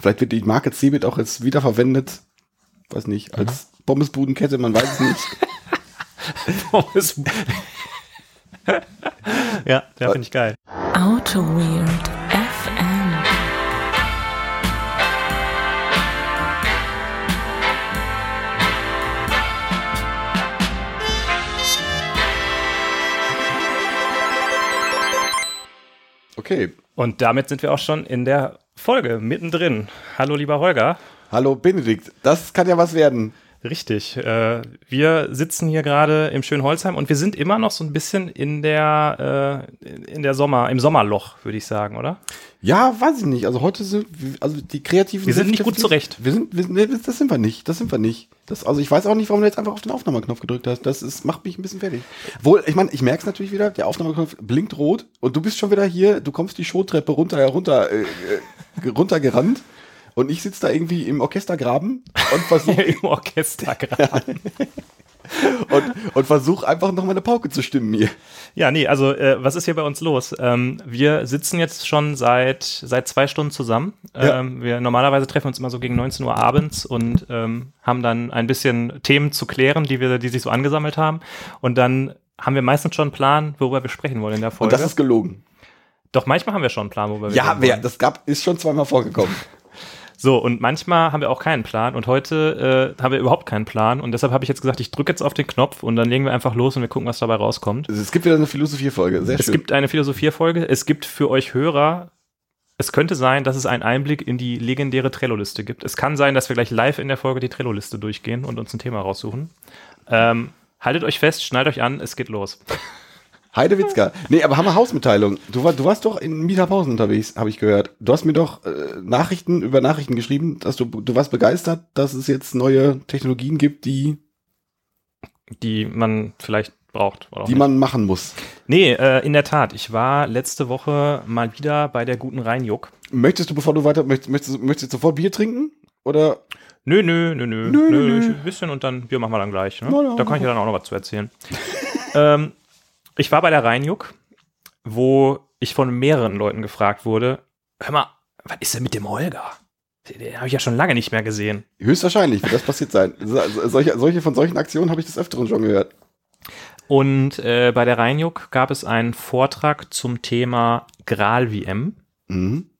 Vielleicht wird die Marke Cebit auch jetzt wiederverwendet. Weiß nicht, als Pommesbudenkette, man weiß es nicht. Pommes. ja, der finde ich geil. Auto Weird FM. Okay. Und damit sind wir auch schon in der Folge mittendrin. Hallo, lieber Holger. Hallo Benedikt, das kann ja was werden. Richtig. Äh, wir sitzen hier gerade im schönen Holzheim und wir sind immer noch so ein bisschen in der, äh, in der Sommer, im Sommerloch, würde ich sagen, oder? Ja, weiß ich nicht. Also heute sind, also die kreativen. Wir sind nicht gut zurecht. Wir sind, wir, nee, das sind wir nicht. Das sind wir nicht. Das, also ich weiß auch nicht, warum du jetzt einfach auf den Aufnahmeknopf gedrückt hast. Das ist, macht mich ein bisschen fertig. Wohl, ich meine, ich merke es natürlich wieder. Der Aufnahmeknopf blinkt rot und du bist schon wieder hier. Du kommst die Showtreppe runter, runter, äh, äh, runtergerannt. Und ich sitze da irgendwie im Orchestergraben und versuche Im Orchester gerade. und, und versuch einfach noch meine Pauke zu stimmen hier. Ja, nee, also äh, was ist hier bei uns los? Ähm, wir sitzen jetzt schon seit, seit zwei Stunden zusammen. Ja. Ähm, wir normalerweise treffen uns immer so gegen 19 Uhr abends und ähm, haben dann ein bisschen Themen zu klären, die wir, die sich so angesammelt haben. Und dann haben wir meistens schon einen Plan, worüber wir sprechen wollen in der Und Folge. das ist gelogen. Doch manchmal haben wir schon einen Plan, worüber wir Ja, reden wer, das gab, ist schon zweimal vorgekommen. So, und manchmal haben wir auch keinen Plan und heute äh, haben wir überhaupt keinen Plan und deshalb habe ich jetzt gesagt, ich drücke jetzt auf den Knopf und dann legen wir einfach los und wir gucken, was dabei rauskommt. Es gibt wieder eine Philosophiefolge. Sehr Es schön. gibt eine Philosophiefolge. Es gibt für euch Hörer, es könnte sein, dass es einen Einblick in die legendäre Trello-Liste gibt. Es kann sein, dass wir gleich live in der Folge die Trello-Liste durchgehen und uns ein Thema raussuchen. Ähm, haltet euch fest, schnallt euch an, es geht los. Heidewitzka. Nee, aber haben wir Hausmitteilung. Du, war, du warst doch in Mieterpausen unterwegs, habe ich gehört. Du hast mir doch äh, Nachrichten über Nachrichten geschrieben, dass du, du warst begeistert, dass es jetzt neue Technologien gibt, die, Die man vielleicht braucht. Die nicht. man machen muss. nee, äh, in der Tat. Ich war letzte Woche mal wieder bei der guten Rheinjuck. Möchtest du, bevor du weiter, möchtest, möchtest, möchtest du sofort Bier trinken? Oder? Nö, nö, nö, nö. Nö, nö, nö. Ein bisschen und dann Bier machen wir dann gleich. Ne? Da kann ich dir dann auch noch was zu erzählen. ähm, ich war bei der Rheinjuck, wo ich von mehreren Leuten gefragt wurde: Hör mal, was ist denn mit dem Holger? Den habe ich ja schon lange nicht mehr gesehen. Höchstwahrscheinlich wird das passiert sein. So- so- Solche, solche von solchen Aktionen habe ich des Öfteren schon gehört. Und äh, bei der Rheinjuck gab es einen Vortrag zum Thema Gral-VM. Mhm.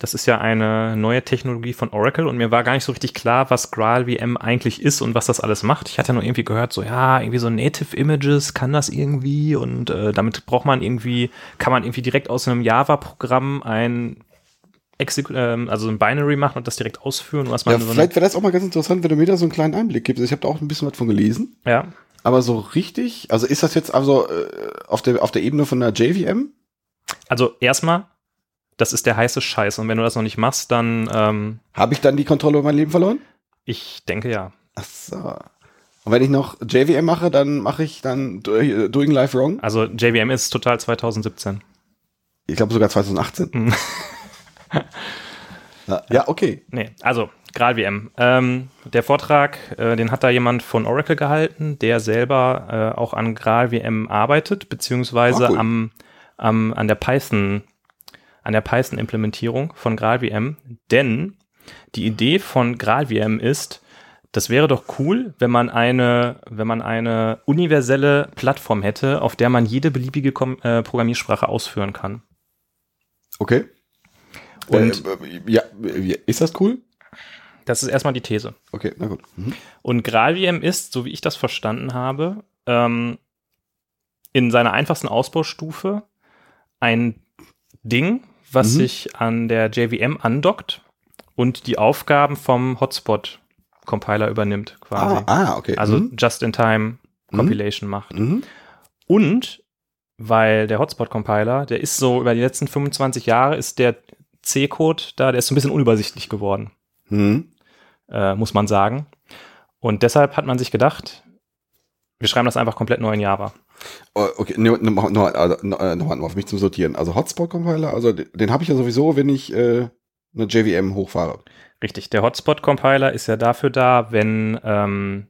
Das ist ja eine neue Technologie von Oracle und mir war gar nicht so richtig klar, was GraalVM eigentlich ist und was das alles macht. Ich hatte nur irgendwie gehört, so ja, irgendwie so Native Images kann das irgendwie und äh, damit braucht man irgendwie, kann man irgendwie direkt aus einem Java-Programm ein Exec ähm, also ein Binary machen und das direkt ausführen, was man Ja, so vielleicht wäre das auch mal ganz interessant, wenn du mir da so einen kleinen Einblick gibst. Ich habe da auch ein bisschen was von gelesen. ja. Aber so richtig, also ist das jetzt also äh, auf, der, auf der Ebene von einer JVM? Also erstmal, das ist der heiße Scheiß und wenn du das noch nicht machst, dann ähm, Habe ich dann die Kontrolle über mein Leben verloren? ich denke ja. Ach so. Und wenn ich noch JVM mache, dann mache ich dann äh, Doing Life Wrong. Also JVM ist total 2017. Ich glaube sogar 2018. Mhm. ja, ja, okay. Nee, also GraalVM. Ähm, der Vortrag, äh, den hat da jemand von Oracle gehalten, der selber äh, auch an GraalVM arbeitet, beziehungsweise Ah, cool. am, am, an der Python, an der Python-Implementierung von GraalVM. Denn die Idee von GraalVM ist, das wäre doch cool, wenn man eine, wenn man eine universelle Plattform hätte, auf der man jede beliebige Kom äh, Programmiersprache ausführen kann. Okay. Und- äh, äh, ja, äh, ist das cool? Das ist erstmal die These. Okay, na gut. Mhm. Und GraalVM ist, so wie ich das verstanden habe, ähm, in seiner einfachsten Ausbaustufe ein Ding, was Mhm. sich an der JVM andockt und die Aufgaben vom Hotspot-Compiler übernimmt, quasi. Ah, ah, okay. Also mhm. Just-in-Time Compilation macht. Mhm. Und weil der Hotspot-Compiler, der ist so über die letzten 25 Jahre, ist der C-Code da, der ist so ein bisschen unübersichtlich geworden Mhm. äh, muss man sagen. Und deshalb hat man sich gedacht, wir schreiben das einfach komplett neu in Java. Oh, okay, nur, nur, also, äh, nochmal auf mich zum Sortieren. Also Hotspot-Compiler, also den, den habe ich ja sowieso, wenn ich äh, eine JVM hochfahre. Richtig, der Hotspot-Compiler ist ja dafür da, wenn, ähm,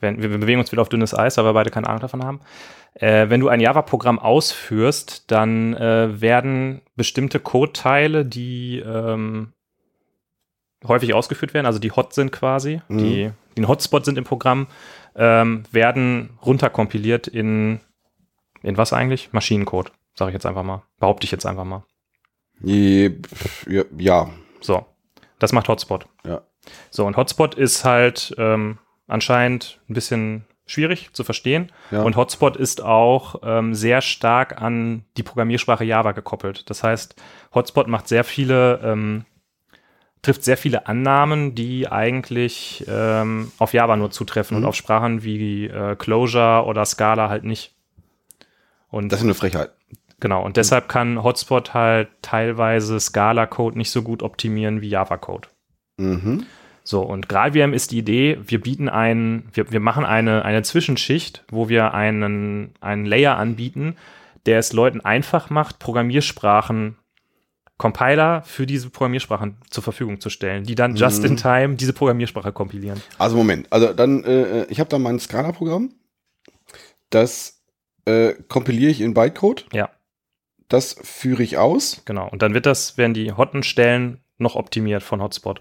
wenn wir, bewegen uns wieder auf dünnes Eis, weil wir beide keine Ahnung davon haben. Äh, wenn du ein Java-Programm ausführst, dann äh, werden bestimmte Code-Teile, die, ähm, häufig ausgeführt werden, also die hot sind quasi, die, die ein Hotspot sind im Programm, ähm, werden runterkompiliert in, in was eigentlich? Maschinencode, sage ich jetzt einfach mal. Behaupte ich jetzt einfach mal. Ja. So, das macht Hotspot. ja. So, und Hotspot ist halt ähm, anscheinend ein bisschen schwierig zu verstehen. Ja. Und Hotspot ist auch ähm, sehr stark an die Programmiersprache Java gekoppelt. Das heißt, Hotspot macht sehr viele, ähm, trifft sehr viele Annahmen, die eigentlich ähm, auf Java nur zutreffen Mhm. und auf Sprachen wie äh, Clojure oder Scala halt nicht. Und Das ist eine Frechheit. genau, und deshalb kann Hotspot halt teilweise Scala-Code nicht so gut optimieren wie Java-Code. Mhm. So, und GraalVM ist die Idee, wir bieten ein, wir, wir machen eine, eine Zwischenschicht, wo wir einen, einen Layer anbieten, der es Leuten einfach macht, Programmiersprachen, Compiler für diese Programmiersprachen zur Verfügung zu stellen, die dann just in time diese Programmiersprache kompilieren. Also Moment, also dann, äh, ich habe da mein Scala-Programm. Das äh, kompiliere ich in Bytecode. Ja. Das führe ich aus. Genau. Und dann wird das, werden die hotten Stellen noch optimiert von Hotspot.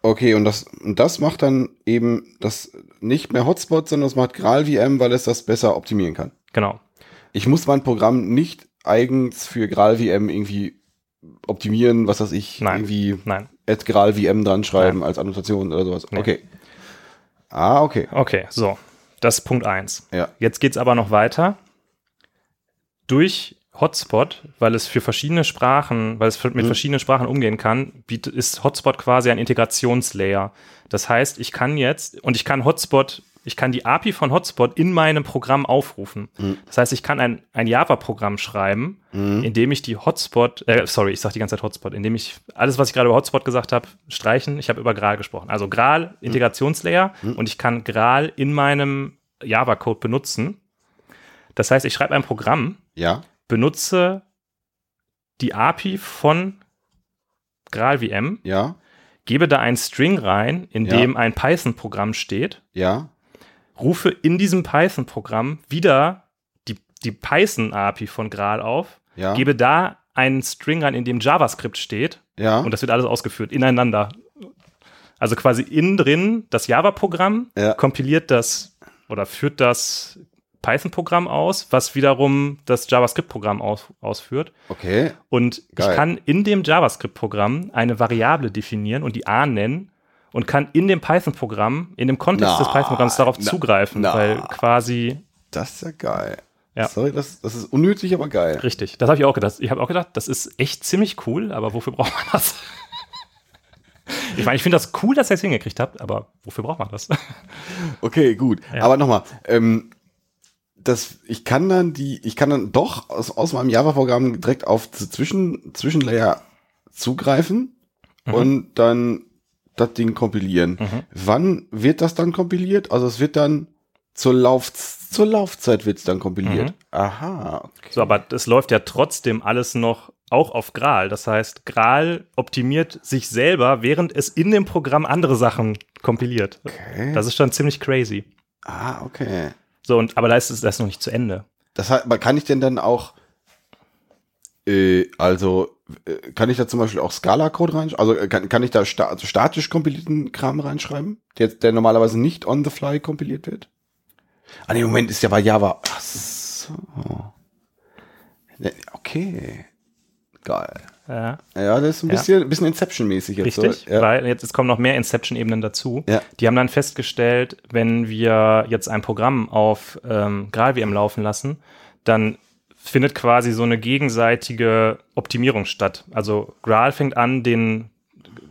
Okay, und das, und das macht dann eben das nicht mehr Hotspot, sondern das macht GraalVM, weil es das besser optimieren kann. Genau. Ich muss mein Programm nicht eigens für GraalVM irgendwie optimieren, was weiß ich, Nein. irgendwie Nein. at GraalVM dran schreiben als Annotation oder sowas. Nee. Okay. Ah, okay. Okay, so. Das ist Punkt eins. Ja. Jetzt geht's aber noch weiter. Durch Hotspot, weil es für verschiedene Sprachen, weil es mit Mhm. verschiedenen Sprachen umgehen kann, ist Hotspot quasi ein Integrationslayer. Das heißt, ich kann jetzt, und ich kann Hotspot, ich kann die API von Hotspot in meinem Programm aufrufen. Mhm. Das heißt, ich kann ein, ein Java-Programm schreiben, Mhm. indem ich die Hotspot, äh, sorry, ich sage die ganze Zeit Hotspot, indem ich alles, was ich gerade über Hotspot gesagt habe, streichen. Ich habe über Graal gesprochen. Also Graal, Integrationslayer und ich kann Graal in meinem Java-Code benutzen. Das heißt, ich schreibe ein Programm, Ja. benutze die API von GraalVM, Ja. gebe da einen String rein, in Ja. dem ein Python-Programm steht, Ja. Rufe in diesem Python-Programm wieder die, die Python-API von Graal auf, Ja. gebe da einen String rein, in dem JavaScript steht Ja. und das wird alles ausgeführt, ineinander. Also quasi innen drin das Java-Programm Ja. kompiliert das oder führt das Python-Programm aus, was wiederum das JavaScript-Programm aus, ausführt. okay. Und Geil. ich kann in dem JavaScript-Programm eine Variable definieren und die A nennen und kann in dem Python-Programm, in dem Kontext des Nein, Python-Programms darauf na- zugreifen, nein. weil quasi Das ist ja geil. Ja. Sorry, das, das ist unnötig, aber geil. richtig. Das habe ich auch gedacht. Ich habe auch gedacht, das ist echt ziemlich cool, aber wofür braucht man das? Ich meine, ich finde das cool, dass ihr es hingekriegt habt, aber wofür braucht man das? Okay, gut. Ja. Aber nochmal, ähm, das, ich kann dann die, ich kann dann doch aus, aus meinem Java-Programm direkt auf Zwischen, Zwischenlayer zugreifen Mhm. und dann das Ding kompilieren. Wann wird das dann kompiliert? Also es wird dann zur Lauf, zur Laufzeit wird es dann kompiliert. Mhm. Aha, okay. So, aber es läuft ja trotzdem alles noch auch auf Graal. Das heißt, Graal optimiert sich selber, während es in dem Programm andere Sachen kompiliert. Okay. Das ist schon ziemlich crazy. ah, okay. So, und, aber da ist es das noch nicht zu Ende. Das heißt, kann ich denn dann auch, äh, also kann ich da zum Beispiel auch Scala-Code reinschreiben? Also äh, kann, kann ich da sta also statisch kompilierten Kram reinschreiben, der, der normalerweise nicht on the fly kompiliert wird? Ah, nee, Moment, ist ja bei Java. Ach so. Ne, Okay. Geil. Ja, Ja, das ist ein Ja. bisschen, ein bisschen Inception-mäßig jetzt. richtig. So. Ja. Weil jetzt kommen noch mehr Inception-Ebenen dazu. Ja. Die haben dann festgestellt, wenn wir jetzt ein Programm auf ähm, GraalVM laufen lassen, dann findet quasi so eine gegenseitige Optimierung statt. Also Graal fängt an, den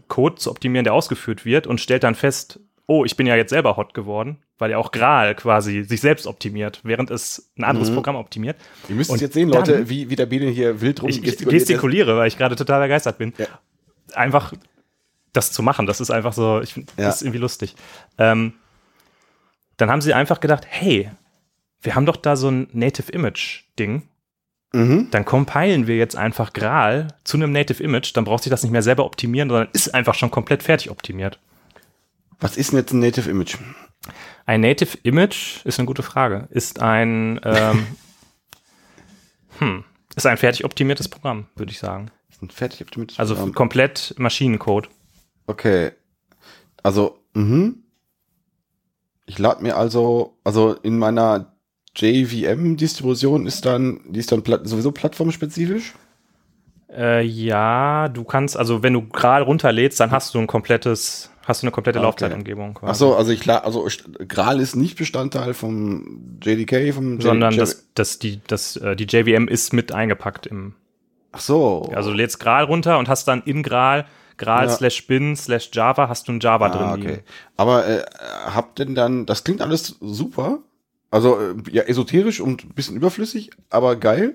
Code zu optimieren, der ausgeführt wird und stellt dann fest, oh, ich bin ja jetzt selber hot geworden, weil ja auch Graal quasi sich selbst optimiert, während es ein anderes Programm optimiert. Ihr müsst es Und jetzt sehen, Leute, wie, wie der Bene hier wild rum Ich, gestikuliere, weil ich gerade total begeistert bin. Ja. Einfach das zu machen, das ist einfach so, ich finde, Ja. das ist irgendwie lustig. Ähm, dann haben sie einfach gedacht, hey, wir haben doch da so ein Native Image Ding. Mhm. Dann compilen wir jetzt einfach Graal zu einem Native Image, dann braucht sich das nicht mehr selber optimieren, sondern ist einfach schon komplett fertig optimiert. Was ist denn jetzt ein Native Image? Ein Native Image ist eine gute Frage. Ist ein ähm, hm, ist ein fertig optimiertes Programm, würde ich sagen. Ist ein fertig optimiertes Also Programm. komplett Maschinencode. Okay. Also, mhm. Ich lade mir also, also in meiner JVM-Distribution ist dann, die ist dann sowieso plattformspezifisch. Äh, ja, du kannst, also wenn du gerade runterlädst, dann hast du ein komplettes, hast du eine komplette Okay. Laufzeitumgebung. quasi. Ach so, also ich also Gral ist nicht Bestandteil vom JDK, vom J sondern das, das, die, das, äh, die JVM ist mit eingepackt im, Ach so. also du lädst Gral runter und hast dann in Gral, Gral Ja. slash bin slash Java, hast du ein Java drin ah, liegen. okay. Aber äh, habt denn dann, das klingt alles super. Also äh, ja, esoterisch und ein bisschen überflüssig, aber geil.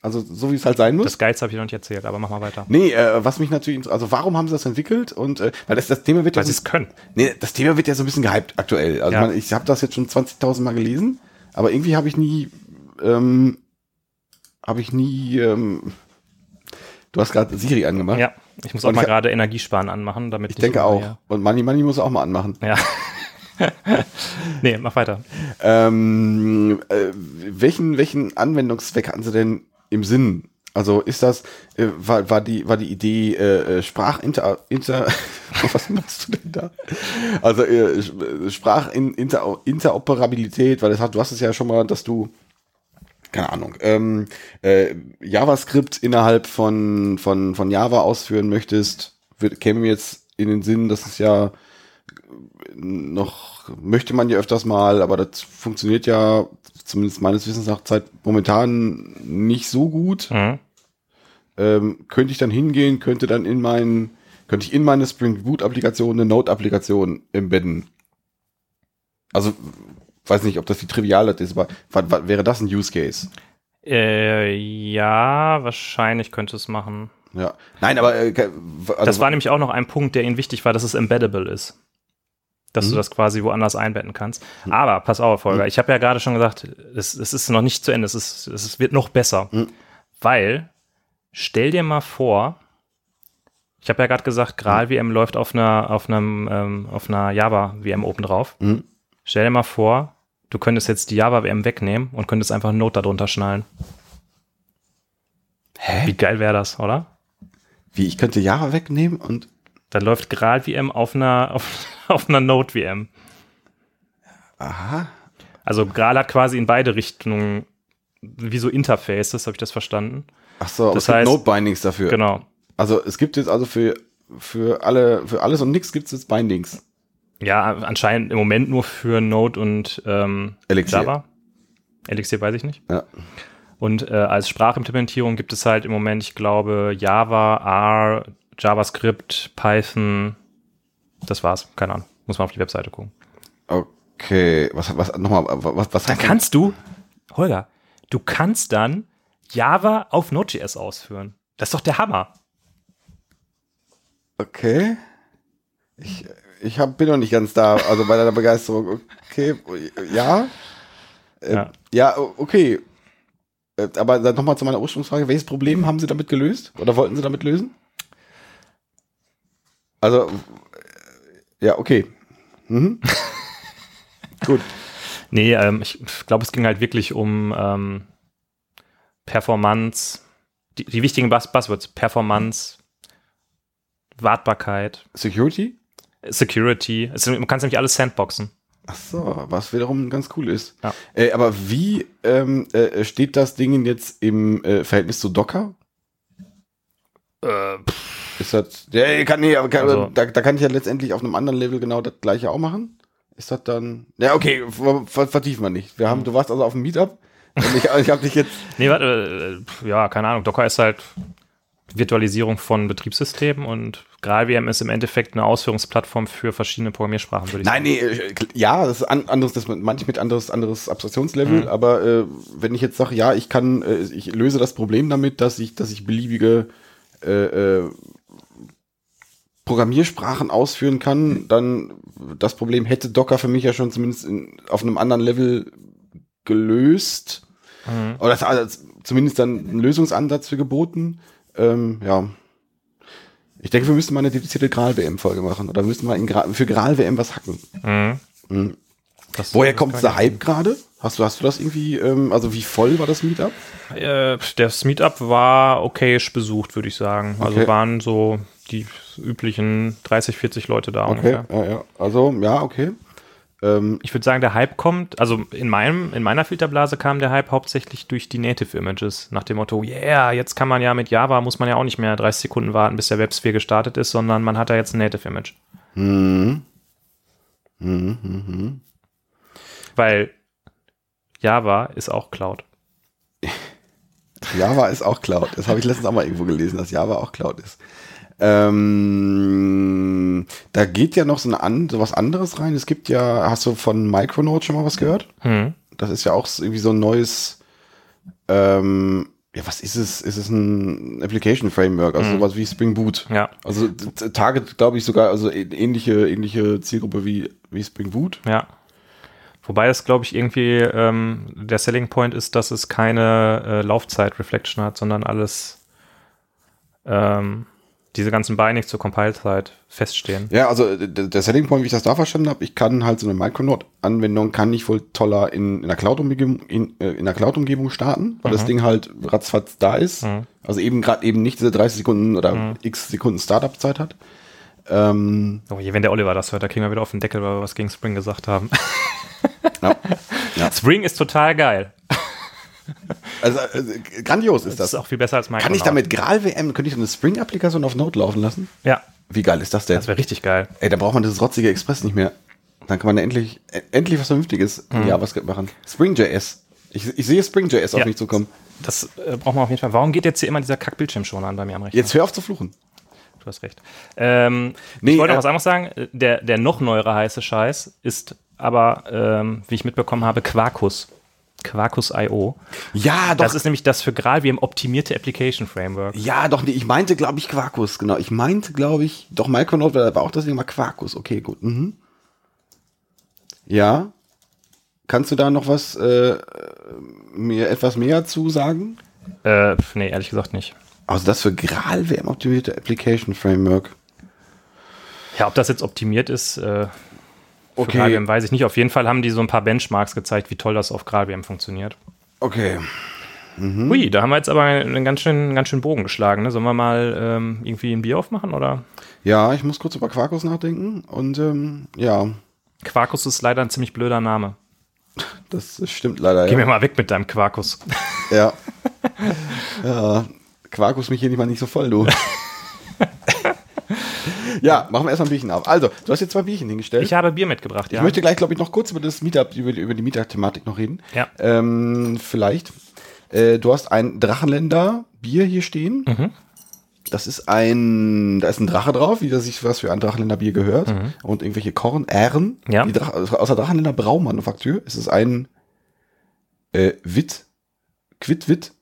Also so wie es halt sein muss. Das Geiz habe ich noch nicht erzählt, aber mach mal weiter. Nee, äh, was mich natürlich, also warum haben sie das entwickelt? Und äh, weil das, das Thema wird ja Weil sie es können. nee, das Thema wird ja so ein bisschen gehypt aktuell. Also Ja. man, ich habe das jetzt schon 20.000 Mal gelesen, aber irgendwie habe ich nie, ähm, habe ich nie, ähm, du hast gerade Siri angemacht. Ja, ich muss auch Und mal ich- gerade Energiesparen anmachen, damit Ich denke immer auch. Und Money Money muss auch mal anmachen. Ja. nee, mach weiter. Ähm, äh, welchen, welchen Anwendungszweck hatten sie denn im Sinn? Also ist das, äh, war, war, die, war die Idee äh, äh, Sprachinter, inter, was machst du denn da? Also äh, Sprachinteroperabilität, weil das hat, du hast es ja schon mal, dass du, keine Ahnung, ähm, äh, JavaScript innerhalb von, von, von Java ausführen möchtest, wird, käme mir jetzt in den Sinn, dass es ja noch möchte man ja öfters mal, aber das funktioniert ja zumindest meines Wissens nach Zeit momentan nicht so gut. Mhm. Ähm, könnte ich dann hingehen, könnte dann in meinen, könnte ich in meine Spring Boot Applikation eine Node Applikation embedden. Also weiß nicht, ob das die trivial ist, aber wäre das ein Use Case? Äh, ja, wahrscheinlich könnte es machen. Ja. Nein, aber äh, also, das war nämlich auch noch ein Punkt, der ihnen wichtig war, dass es embeddable ist. Dass Mhm. du das quasi woanders einbetten kannst. Aber pass auf, Volker, ich habe ja gerade schon gesagt, es, es ist noch nicht zu Ende, es, ist, es wird noch besser. Mhm. Weil, stell dir mal vor, ich habe ja gerade gesagt, Gral-VM läuft auf einer, auf einem, ähm, auf einer Java-VM oben drauf. Mhm. Stell dir mal vor, du könntest jetzt die Java-VM wegnehmen und könntest einfach ein Node darunter schnallen. Hä? Wie geil wäre das, oder? wie ich könnte Java wegnehmen und Dann läuft Gral-VM auf einer, auf, auf einer Node-VM. aha. Also Gral hat quasi in beide Richtungen wie so Interfaces, habe ich das verstanden? Ach so, Das es gibt heißt- Node Bindings dafür. Genau. Also es gibt jetzt also für für alle für alles und nichts gibt es jetzt Bindings. Ja, anscheinend im Moment nur für Node und ähm, Elixir. Java. Elixir weiß ich nicht. Ja. Und äh, als Sprachimplementierung gibt es halt im Moment, ich glaube, Java, R, JavaScript, Python. Das war's. Keine Ahnung. Muss man auf die Webseite gucken. Okay, was was nochmal was was Dann kannst du, Holger, du kannst dann Java auf Node.js ausführen. Das ist doch der Hammer. Okay. Ich ich hab, bin noch nicht ganz da, also bei deiner Begeisterung. Okay, ja. Äh, Ja. ja. okay. Äh, Aber dann nochmal zu meiner Ursprungsfrage. Welches Problem haben Sie damit gelöst? Oder wollten Sie damit lösen? Also, ja, okay. Mhm. Gut. Nee, ähm, ich glaube, es ging halt wirklich um ähm, Performance, die, die wichtigen Buzz Buzzwords, Performance, Wartbarkeit, Security? Security. Es, man kann es nämlich alles sandboxen. Ach so, was wiederum ganz cool ist. Ja. Äh, aber wie ähm, äh, steht das Ding jetzt im äh, Verhältnis zu Docker? Äh, Ist das, ja, kann, nee, aber kann, Also- da, da kann ich ja letztendlich auf einem anderen Level genau das gleiche auch machen. Ist das dann, ja, okay, ver, ver, vertiefen wir nicht. Wir haben, du warst also auf dem Meetup und ich, ich habe dich jetzt, nee, warte, äh, ja, keine Ahnung. Docker ist halt Virtualisierung von Betriebssystemen und GraalVM ist im Endeffekt eine Ausführungsplattform für verschiedene Programmiersprachen, würde ich nein, nee, äh, ja, das ist an, anderes, das manchmal mit anderes, anderes Abstraktionslevel, Mhm. aber äh, wenn ich jetzt sage, ja, ich kann, äh, ich löse das Problem damit, dass ich, dass ich beliebige äh, äh, Programmiersprachen ausführen kann, dann das Problem hätte Docker für mich ja schon zumindest in, auf einem anderen Level gelöst. Mhm. Oder das, also zumindest dann einen Lösungsansatz für geboten. Ähm, ja. Ich denke, wir müssten mal eine dedizierte Gral-WM-Folge machen. Oder wir müssten mal in Gra für Gral-WM was hacken. Mhm. Mhm. Woher kommt der Hype gerade? Hast du, hast du das irgendwie, ähm, also wie voll war das Meetup? Äh, das Meetup war okayisch besucht, würde ich sagen. Also Okay. waren so die üblichen 30, 40 Leute da Okay, ja, ja. Also, ja, okay. Ähm, Ich würde sagen, der Hype kommt, also in meinem, in meiner Filterblase kam der Hype hauptsächlich durch die Native Images, nach dem Motto, yeah, jetzt kann man ja mit Java, muss man ja auch nicht mehr 30 Sekunden warten, bis der Websphere gestartet ist, sondern man hat da jetzt ein Native Image. mhm. Weil Java ist auch Cloud. Java ist auch Cloud. Das habe ich letztens auch mal irgendwo gelesen, dass Java auch Cloud ist. Ähm, da geht ja noch so, eine an, so was anderes rein. Es gibt ja, hast du von Micronaut schon mal was gehört? Hm. Das ist ja auch irgendwie so ein neues, ähm, ja, was ist es? Ist es ein Application Framework, also sowas wie Spring Boot? Ja, Also Target, glaube ich, sogar, also ähnliche, ähnliche Zielgruppe wie, wie Spring Boot. ja. Wobei es, glaube ich, irgendwie ähm, der Selling Point ist, dass es keine äh, Laufzeit-Reflection hat, sondern alles ähm, diese ganzen Bindings zur Compile-Zeit feststehen. Ja, also der Selling Point, wie ich das da verstanden habe, ich kann halt so eine Micronaut-Anwendung, kann ich wohl toller in, in der Cloud-Umgebung in, äh, in der Cloud-Umgebung starten, weil das Ding halt ratzfatz da ist. Also eben gerade eben nicht diese 30 Sekunden oder x Sekunden Startup-Zeit hat. Ähm, Oh je, wenn der Oliver das hört, da kriegen wir wieder auf den Deckel, weil wir was gegen Spring gesagt haben. ja. ja. Spring ist total geil. Also, also grandios ist Das das. ist auch viel besser als Micronaut. Kann ich damit Gral-WM, könnte ich so eine Spring-Applikation auf Node laufen lassen? Ja, Wie geil ist das denn? das wäre richtig geil. Ey, da braucht man dieses rotzige Express nicht mehr. Dann kann man da endlich, e- endlich was Vernünftiges in JavaScript machen. Spring.js. Ich, ich sehe Spring.js auf Ja. mich zukommen. Das äh, braucht man auf jeden Fall. Warum geht jetzt hier immer dieser Kack-Bildschirm schon an bei mir am Rechner? Jetzt hör auf zu fluchen. Du hast recht. Ähm, Nee, ich wollte äh, noch was anderes sagen. Äh, Der, der noch neuere heiße Scheiß ist aber, ähm, wie ich mitbekommen habe, Quarkus. Quarkus.io. Ja, doch. Das ist nämlich das für GraalVM optimierte Application Framework. ja, doch, nee, ich meinte, glaube ich, Quarkus, genau. Ich meinte, glaube ich, doch, Micronaut war auch das mal Quarkus. Okay, gut. Mhm. Ja. Kannst du da noch was, äh, mir etwas mehr zu sagen? Äh, nee, ehrlich gesagt nicht. Also das für Gral-WM optimierte Application Framework. Ja, ob das jetzt optimiert ist, äh, für Okay. GraalVM weiß ich nicht. Auf jeden Fall haben die so ein paar Benchmarks gezeigt, wie toll das auf GraalVM funktioniert. Okay. Mhm. Hui, da haben wir jetzt aber einen ganz schön, ganz schön Bogen geschlagen. Ne? Sollen wir mal ähm, irgendwie ein Bier aufmachen oder? Ja, ich muss kurz über Quarkus nachdenken. Und ähm, ja, Quarkus ist leider ein ziemlich blöder Name. das stimmt leider. Geh Ja. mir mal weg mit deinem Quarkus. ja. ja. Quarkus mich hier nicht mal nicht so voll, du. ja, machen wir erstmal ein Bierchen auf. Also, du hast jetzt zwei Bierchen hingestellt. Ich habe Bier mitgebracht, ja. Ich möchte gleich, glaube ich, noch kurz über das Meetup, über, die- über die Meetup-Thematik noch reden. Ja. Ähm, vielleicht. Äh, du hast ein Drachenländer Bier hier stehen. Mhm. Das ist ein, da ist ein Drache drauf, wie das sich was für ein Drachenländer Bier gehört. Und irgendwelche Kornähren. Mhm. Ja. Die Drach, also aus der Drachenländer Braumanufaktur. Es ist ein äh, Witt, Quitwit,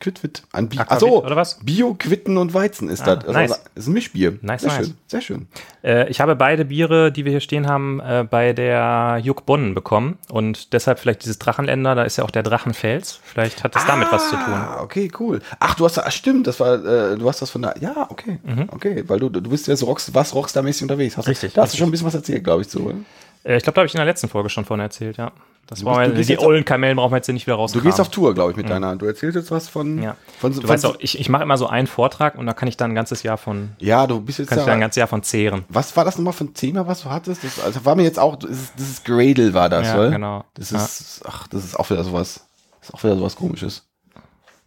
Quitwit. Aquavit, Achso, oder was? Bio, Quitten und Weizen ist Ah, das. Also, nice. das ist ein Mischbier. Nice, sehr nice. schön, sehr schön. Äh, ich habe beide Biere, die wir hier stehen haben, äh, bei der Juk Bonn bekommen. Und deshalb vielleicht dieses Drachenländer, da ist ja auch der Drachenfels. Vielleicht hat das damit was zu tun. Ah, okay, cool. Ach, du hast, ach, stimmt, das war, äh, du hast das von da, ja, okay, okay, weil du, du bist ja so Rocks, was Rockstar-mäßig unterwegs. Hast, Mhm. Richtig, Da hast du richtig. schon ein bisschen was erzählt, glaube ich, zu. oder? Äh, ich glaube, da habe ich in der letzten Folge schon von erzählt, ja. Das Du brauchen bist- die ollen Kamellen brauchen wir jetzt hier nicht wieder raus. Du gehst auf Tour, glaube ich, mit deiner. Du erzählst jetzt was von, Mhm. Ja. von, Du von weißt auch, ich, ich mache immer so einen Vortrag und da kann ich dann ein ganzes Jahr von, ja, du bist jetzt kann ich dann ein ganzes Jahr von zehren. was war das nochmal für ein Thema, was du hattest? Das, also war mir jetzt auch, das ist, das ist Gradle war das, Ja, oder? genau. Das Ja. ist, ach, das ist auch wieder sowas, das ist auch wieder sowas komisches.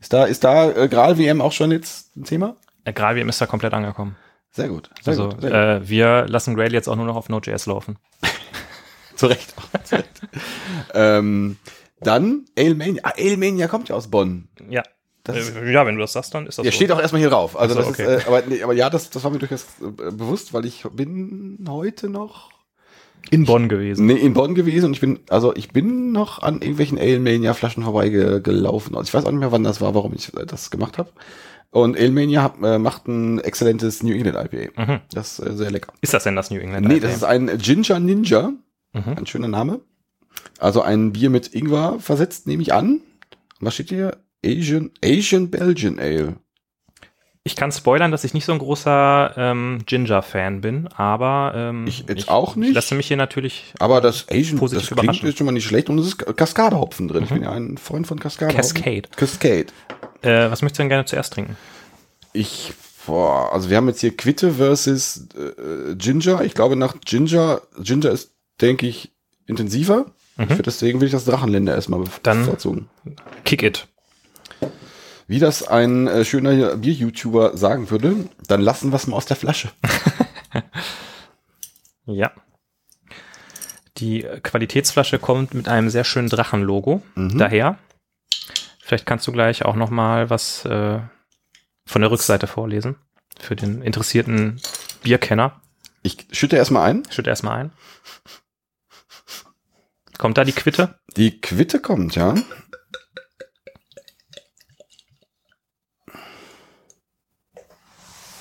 Ist da, ist da äh, Gral WM auch schon jetzt ein Thema? Äh, GraalVM ist da komplett angekommen. Sehr gut, sehr Also gut. Sehr gut. äh, wir lassen Grail jetzt auch nur noch auf Node.js laufen. Zu Recht. Zu Recht. ähm, dann Ailmania. Ah, Ailmania kommt ja aus Bonn. Ja. Das Äh, ja, wenn du das sagst, dann ist das Der so. steht auch erstmal hier drauf. Also so, das okay. ist, äh, aber, nee, aber ja, das, das war mir durchaus äh, bewusst, weil ich bin heute noch in Bonn gewesen. nee, in Bonn gewesen und ich bin, also ich bin noch an irgendwelchen Ailmania-Flaschen vorbeigelaufen. Also ich weiß auch nicht mehr, wann das war, warum ich äh, das gemacht habe. Und Ailmania hat, äh, macht ein exzellentes New England IPA. Mhm. Das ist äh, sehr lecker. Ist das denn das New England? Nee, IPA? das ist ein Ginger Ninja. Mhm. Ein schöner Name. Also ein Bier mit Ingwer versetzt, nehme ich an. Was steht hier? Asian, Asian Belgian Ale. Ich kann spoilern, dass ich nicht so ein großer ähm, Ginger-Fan bin, aber ähm, Ich jetzt auch nicht. Ich lasse mich hier natürlich Aber das Asian, Positiv das klingt jetzt schon mal nicht schlecht und es ist Kaskadehopfen drin. Ich bin ja ein Freund von Kaskadehopfen. Cascade. Cascade. Äh, was möchtest du denn gerne zuerst trinken? Ich Boah, also wir haben jetzt hier Quitte versus äh, Ginger. Ich glaube nach Ginger, Ginger ist, denke ich, intensiver. Würd deswegen will ich das Drachenländer erstmal Dann- bevorzugen. Kick it. Wie das ein äh, schöner Bier-YouTuber sagen würde, dann lassen wir es mal aus der Flasche. Ja. Die Qualitätsflasche kommt mit einem sehr schönen Drachenlogo daher. Vielleicht kannst du gleich auch noch mal was äh, von der Rückseite vorlesen für den interessierten Bierkenner. Ich schütte erstmal ein. Schütt erstmal ein. Kommt da die Quitte? Die Quitte kommt, ja.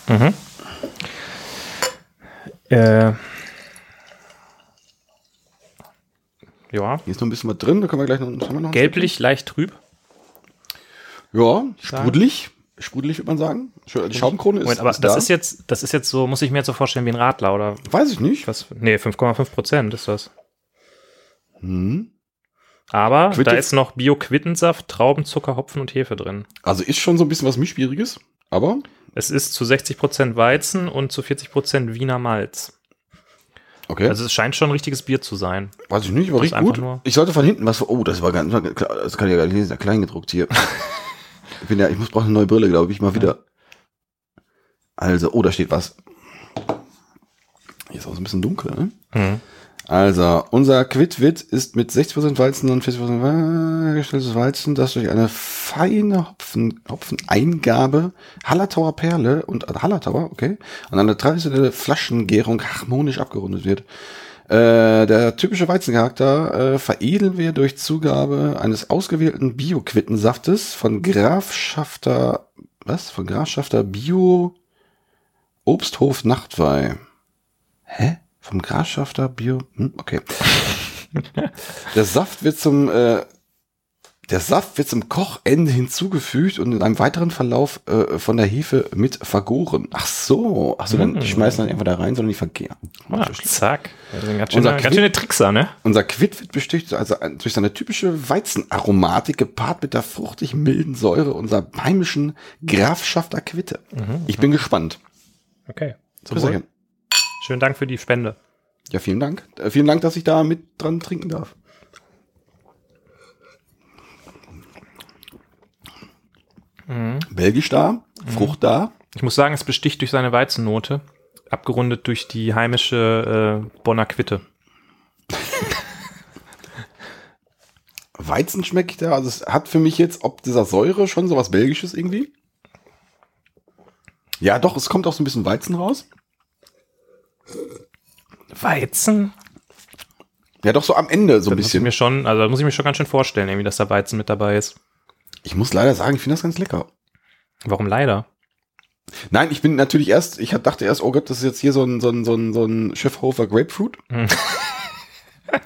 Mhm. Äh, ja. Hier ist noch ein bisschen was drin, da können wir gleich noch, wir noch Gelblich, leicht trüb. Ja, sprudelig. Sprudelig würde man sagen. Die Schaumkrone ist, Moment, aber ist das da. ist jetzt, das ist jetzt so, muss ich mir jetzt so vorstellen wie ein Radler oder Weiß ich nicht. was? Nee, 5,5 Prozent ist das. Hm. Aber Quitte- da ist noch Bio-Quittensaft, Traubenzucker, Hopfen und Hefe drin. Also ist schon so ein bisschen was Mischwieriges, aber Es ist zu 60 Prozent Weizen und zu 40 Prozent Wiener Malz. okay. Also es scheint schon ein richtiges Bier zu sein. Weiß ich nicht, aber riecht gut. Ich sollte von hinten was. Oh, das war ganz. Das kann ich ja gar nicht lesen, ja klein gedruckt hier. ich bin ja, ich muss brauche eine neue Brille, glaube ich, mal wieder. Also, oh, da steht was. Hier ist auch so ein bisschen dunkel, ne? Mhm. Also, unser Quidwit ist mit 60% Weizen und 40% Wa- hergestelltes Weizen, das durch eine feine Hopfen, Hopfeneingabe Hallertauer Perle und äh, Hallertauer, okay, und eine traditionelle Flaschengärung harmonisch abgerundet wird. Äh, der typische Weizencharakter äh, veredeln wir durch Zugabe eines ausgewählten Bio-Quittensaftes von Grafschafter, was? Von Grafschafter Bio Obsthof Nachtweih. Hä? Vom Grasschafter Bio. Hm, okay. der Saft wird zum äh, der Saft wird zum Kochende hinzugefügt und in einem weiteren Verlauf äh, von der Hefe mit vergoren. Ach so, ach so, dann Mm. die schmeißen dann einfach da rein, sondern die vergären. Ah, zack. Sind ganz Unser ganz Quitt- schöne Trickser, ne? Unser Quid wird besticht also ein- durch seine typische Weizenaromatik gepaart mit der fruchtig milden Säure unserer heimischen Grafschafter Quitte. Ich bin gespannt. Okay. Zum. Wohl. Schönen Dank für die Spende. Ja, vielen Dank. Äh, vielen Dank, dass ich da mit dran trinken darf. Belgisch da, Frucht da. Ich muss sagen, es besticht durch seine Weizennote, abgerundet durch die heimische äh, Bonner Quitte. Weizen schmeckt da. Also es hat für mich jetzt, ob dieser Säure schon sowas Belgisches irgendwie. Ja, doch, es kommt auch so ein bisschen Weizen raus. Weizen? Ja, doch so am Ende so ein Das muss ich bisschen. mir schon, also da muss ich mir schon ganz schön vorstellen, irgendwie, dass da Weizen mit dabei ist. Ich muss leider sagen, ich finde das ganz lecker. Warum leider? Nein, ich bin natürlich erst, ich dachte erst, oh Gott, das ist jetzt hier so ein, so ein, so ein, so ein Schiffhofer Grapefruit. Hm.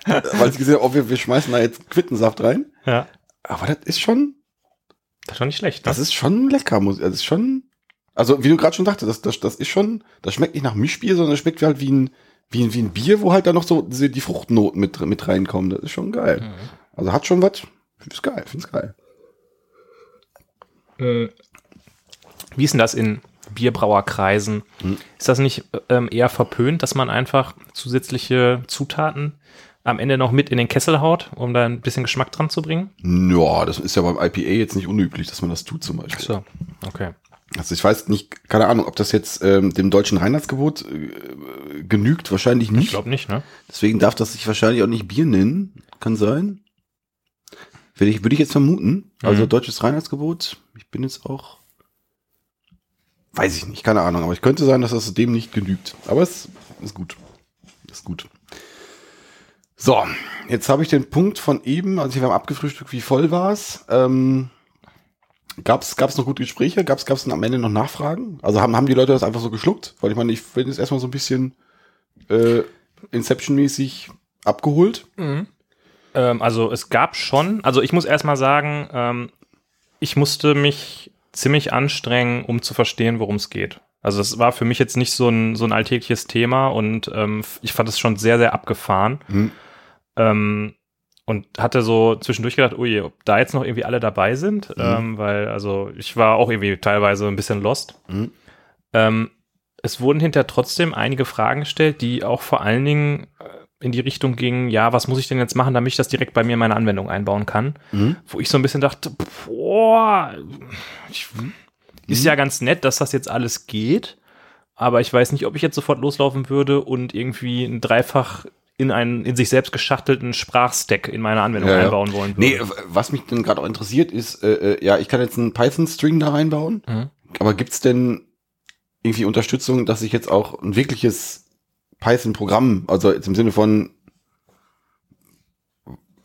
Weil ich gesehen habe, oh, wir, wir schmeißen da jetzt Quittensaft rein. Ja. Aber das ist schon, Das ist schon nicht schlecht. Ne? das ist schon lecker. muss- Das ist schon, also wie du gerade schon sagtest, das, das, das ist schon, das schmeckt nicht nach Mischbier, sondern das schmeckt halt wie ein, wie ein, wie ein Bier, wo halt da noch so die Fruchtnoten mit, mit reinkommen. Das ist schon geil. Mhm. Also hat schon was. Ist geil, find's geil. Äh, Wie ist denn das in Bierbrauerkreisen? Ist das nicht ähm, eher verpönt, dass man einfach zusätzliche Zutaten am Ende noch mit in den Kessel haut, um da ein bisschen Geschmack dran zu bringen? Ja, das ist ja beim IPA jetzt nicht unüblich, dass man das tut zum Beispiel. So, okay. Also ich weiß nicht, keine Ahnung, ob das jetzt ähm, dem deutschen Reinheitsgebot äh, genügt, wahrscheinlich Ich nicht. glaube nicht, ne? Deswegen darf das sich wahrscheinlich auch nicht Bier nennen. Kann sein. Würde ich, würde ich jetzt vermuten. Also Mhm. deutsches Reinheitsgebot. Ich bin jetzt auch. Weiß ich nicht, keine Ahnung. Aber ich könnte sein, dass das dem nicht genügt. Aber es ist gut. Ist gut. So, jetzt habe ich den Punkt von eben, also wir haben abgefrühstückt, wie voll war es. Ähm, Gab es noch gute Gespräche? Gab es am Ende noch Nachfragen? Also haben, haben die Leute das einfach so geschluckt? Weil ich meine, ich bin jetzt erstmal so ein bisschen äh, Inception-mäßig abgeholt. Ähm, also es gab schon, also ich muss erstmal sagen, ähm, ich musste mich ziemlich anstrengen, um zu verstehen, worum es geht. Also es war für mich jetzt nicht so ein, so ein alltägliches Thema und ähm, ich fand es schon sehr, sehr abgefahren. Mhm. Ähm, und hatte so zwischendurch gedacht, ui, ob da jetzt noch irgendwie alle dabei sind, ähm, weil also ich war auch irgendwie teilweise ein bisschen lost. Mhm. Ähm, es wurden hinterher trotzdem einige Fragen gestellt, die auch vor allen Dingen äh, in die Richtung gingen, ja, was muss ich denn jetzt machen, damit ich das direkt bei mir in meine Anwendung einbauen kann? Mhm. Wo ich so ein bisschen dachte, boah, ich, ist ja ganz nett, dass das jetzt alles geht, aber ich weiß nicht, ob ich jetzt sofort loslaufen würde und irgendwie ein dreifach in einen in sich selbst geschachtelten Sprachstack in meine Anwendung Ja, einbauen wollen würde. Nee, was mich denn gerade auch interessiert ist, äh, äh, ja, ich kann jetzt einen Python-String da reinbauen, Mhm. aber gibt's denn irgendwie Unterstützung, dass ich jetzt auch ein wirkliches Python-Programm, also jetzt im Sinne von,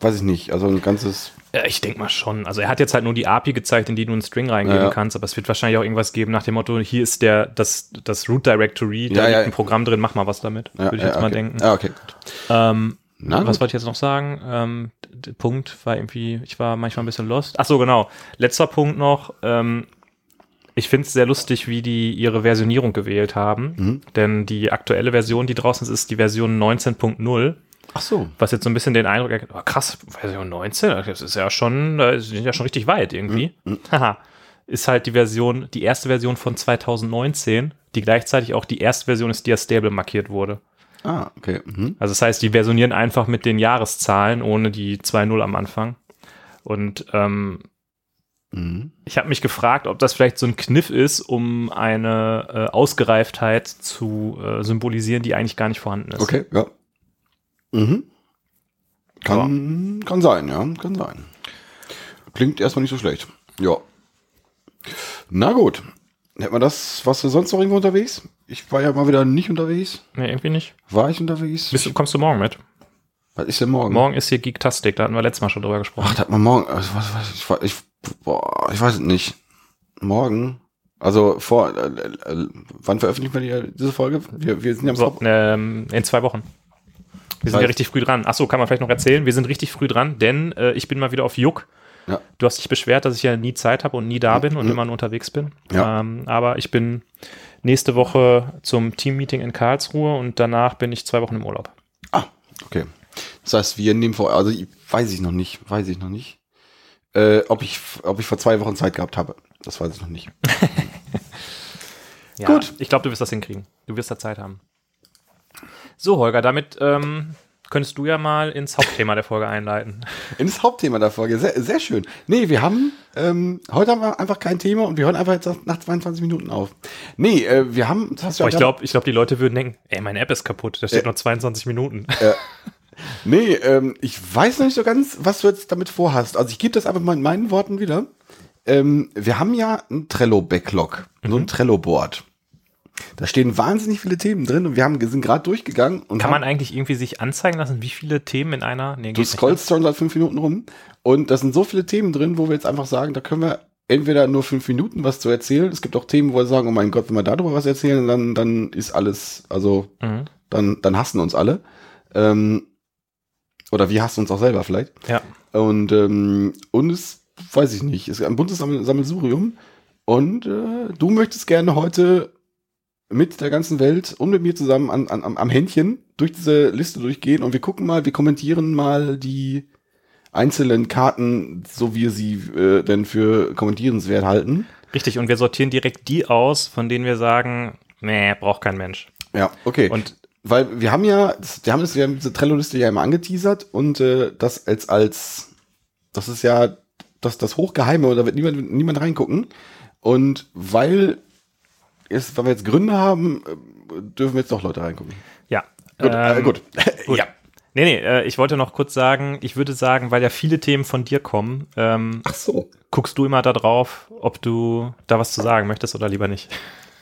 weiß ich nicht, also ein ganzes, Ja, ich denke mal schon. Also er hat jetzt halt nur die API gezeigt, in die du einen String reingeben Ja, kannst, aber es wird wahrscheinlich auch irgendwas geben nach dem Motto, hier ist der, das, das Root Directory, da liegt ein Programm drin, mach mal was damit. ja, Würde ich jetzt okay. mal denken. Ja, okay. gut. Ähm, Na, was wollte ich jetzt noch sagen? Ähm, der Punkt war irgendwie, ich war manchmal ein bisschen lost. Ach so, genau. Letzter Punkt noch. Ähm, ich finde es sehr lustig, wie die ihre Versionierung gewählt haben. Mhm. Denn die aktuelle Version, die draußen ist, ist die Version 19.0. Ach so. Was jetzt so ein bisschen den Eindruck ergibt, oh, krass, Version 19, das ist ja schon, da sind ja schon richtig weit irgendwie. Mhm. Haha. ist halt die Version, die erste Version von 2019, die gleichzeitig auch die erste Version ist, die als stable markiert wurde. Ah, okay. Mhm. Also das heißt, die versionieren einfach mit den Jahreszahlen ohne die 2.0 am Anfang. Und ähm, Mhm. ich habe mich gefragt, ob das vielleicht so ein Kniff ist, um eine äh, Ausgereiftheit zu äh, symbolisieren, die eigentlich gar nicht vorhanden ist. Okay, ja. Mhm. Kann, kann sein, ja, kann sein. Klingt erstmal nicht so schlecht. Ja. Na gut. Hätten wir das, was du sonst noch irgendwo unterwegs? Ich war ja mal wieder nicht unterwegs. Nee, irgendwie nicht. War ich unterwegs? Bist du, kommst du morgen mit? was ist denn morgen? Morgen ist hier Geektastic, da hatten wir letztes Mal schon drüber gesprochen. Ach, da hat man morgen. Also, was, was, ich, weiß- ich, boah, ich weiß es nicht. Morgen? Also vor, äh, äh, wann veröffentlichen wir die, diese Folge? Wir, wir sind ja am So, ähm, in zwei Wochen. Wir sind ja richtig früh dran. Achso, kann man vielleicht noch erzählen. Wir sind richtig früh dran, denn äh, ich bin mal wieder auf Juck. Ja. Du hast dich beschwert, dass ich ja nie Zeit habe und nie da bin und Mhm. immer nur unterwegs bin. Ja. Ähm, aber ich bin nächste Woche zum Teammeeting in Karlsruhe und danach bin ich zwei Wochen im Urlaub. Ah, okay. Das heißt, wir nehmen vor, also weiß ich noch nicht, weiß ich noch nicht. Äh, ob ich, ob ich vor zwei Wochen Zeit gehabt habe. Das weiß ich noch nicht. Ja, Gut. Ich glaube, du wirst das hinkriegen. Du wirst da Zeit haben. So, Holger, damit ähm, könntest du ja mal ins Hauptthema der Folge einleiten. Ins Hauptthema der Folge. Sehr, sehr schön. Nee, wir haben, ähm, heute haben wir einfach kein Thema und wir hören einfach jetzt nach 22 Minuten auf. Nee, äh, wir haben, das hast du ja ich glaube, glaub, die Leute würden denken, ey, meine App ist kaputt, da steht Ja. noch 22 Minuten. Nee, ähm, ich weiß noch nicht so ganz, was du jetzt damit vorhast. Also ich gebe das einfach mal in meinen Worten wieder. Ähm, wir haben ja ein Trello-Backlog, so Mhm. ein Trello-Board. Da stehen wahnsinnig viele Themen drin und wir haben, sind gerade durchgegangen und Kann man eigentlich irgendwie sich anzeigen lassen, wie viele Themen in einer? Nee, du ne? scrollst schon seit fünf Minuten rum und da sind so viele Themen drin, wo wir jetzt einfach sagen, da können wir entweder nur fünf Minuten was zu erzählen. Es gibt auch Themen, wo wir sagen, oh mein Gott, wenn wir darüber was erzählen, dann, dann ist alles, also Mhm. dann, dann hassen uns alle. Ähm, oder wir hassen uns auch selber vielleicht. Ja. Und, ähm, und es, weiß ich nicht, es ist ein buntes Sammel Sammelsurium. Und äh, du möchtest gerne heute mit der ganzen Welt und mit mir zusammen an, an, am- Händchen durch diese Liste durchgehen und wir gucken mal, wir kommentieren mal die einzelnen Karten, so wie wir sie äh, denn für kommentierenswert halten. Richtig, und wir sortieren direkt die aus, von denen wir sagen, nee, braucht kein Mensch. Ja, okay. Und Weil wir haben ja, wir haben das, wir haben diese Trello-Liste ja immer angeteasert und äh, das als als das ist ja das, das Hochgeheime da wird niemand, niemand reingucken. Und weil, es, weil wir jetzt Gründe haben, äh, dürfen wir jetzt doch Leute reingucken. ja. Gut, äh, Ähm, gut. gut. ja. Nee, nee, äh, ich wollte noch kurz sagen, ich würde sagen, weil ja viele Themen von dir kommen, ähm, Ach so. guckst du immer da drauf, ob du da was zu sagen möchtest oder lieber nicht.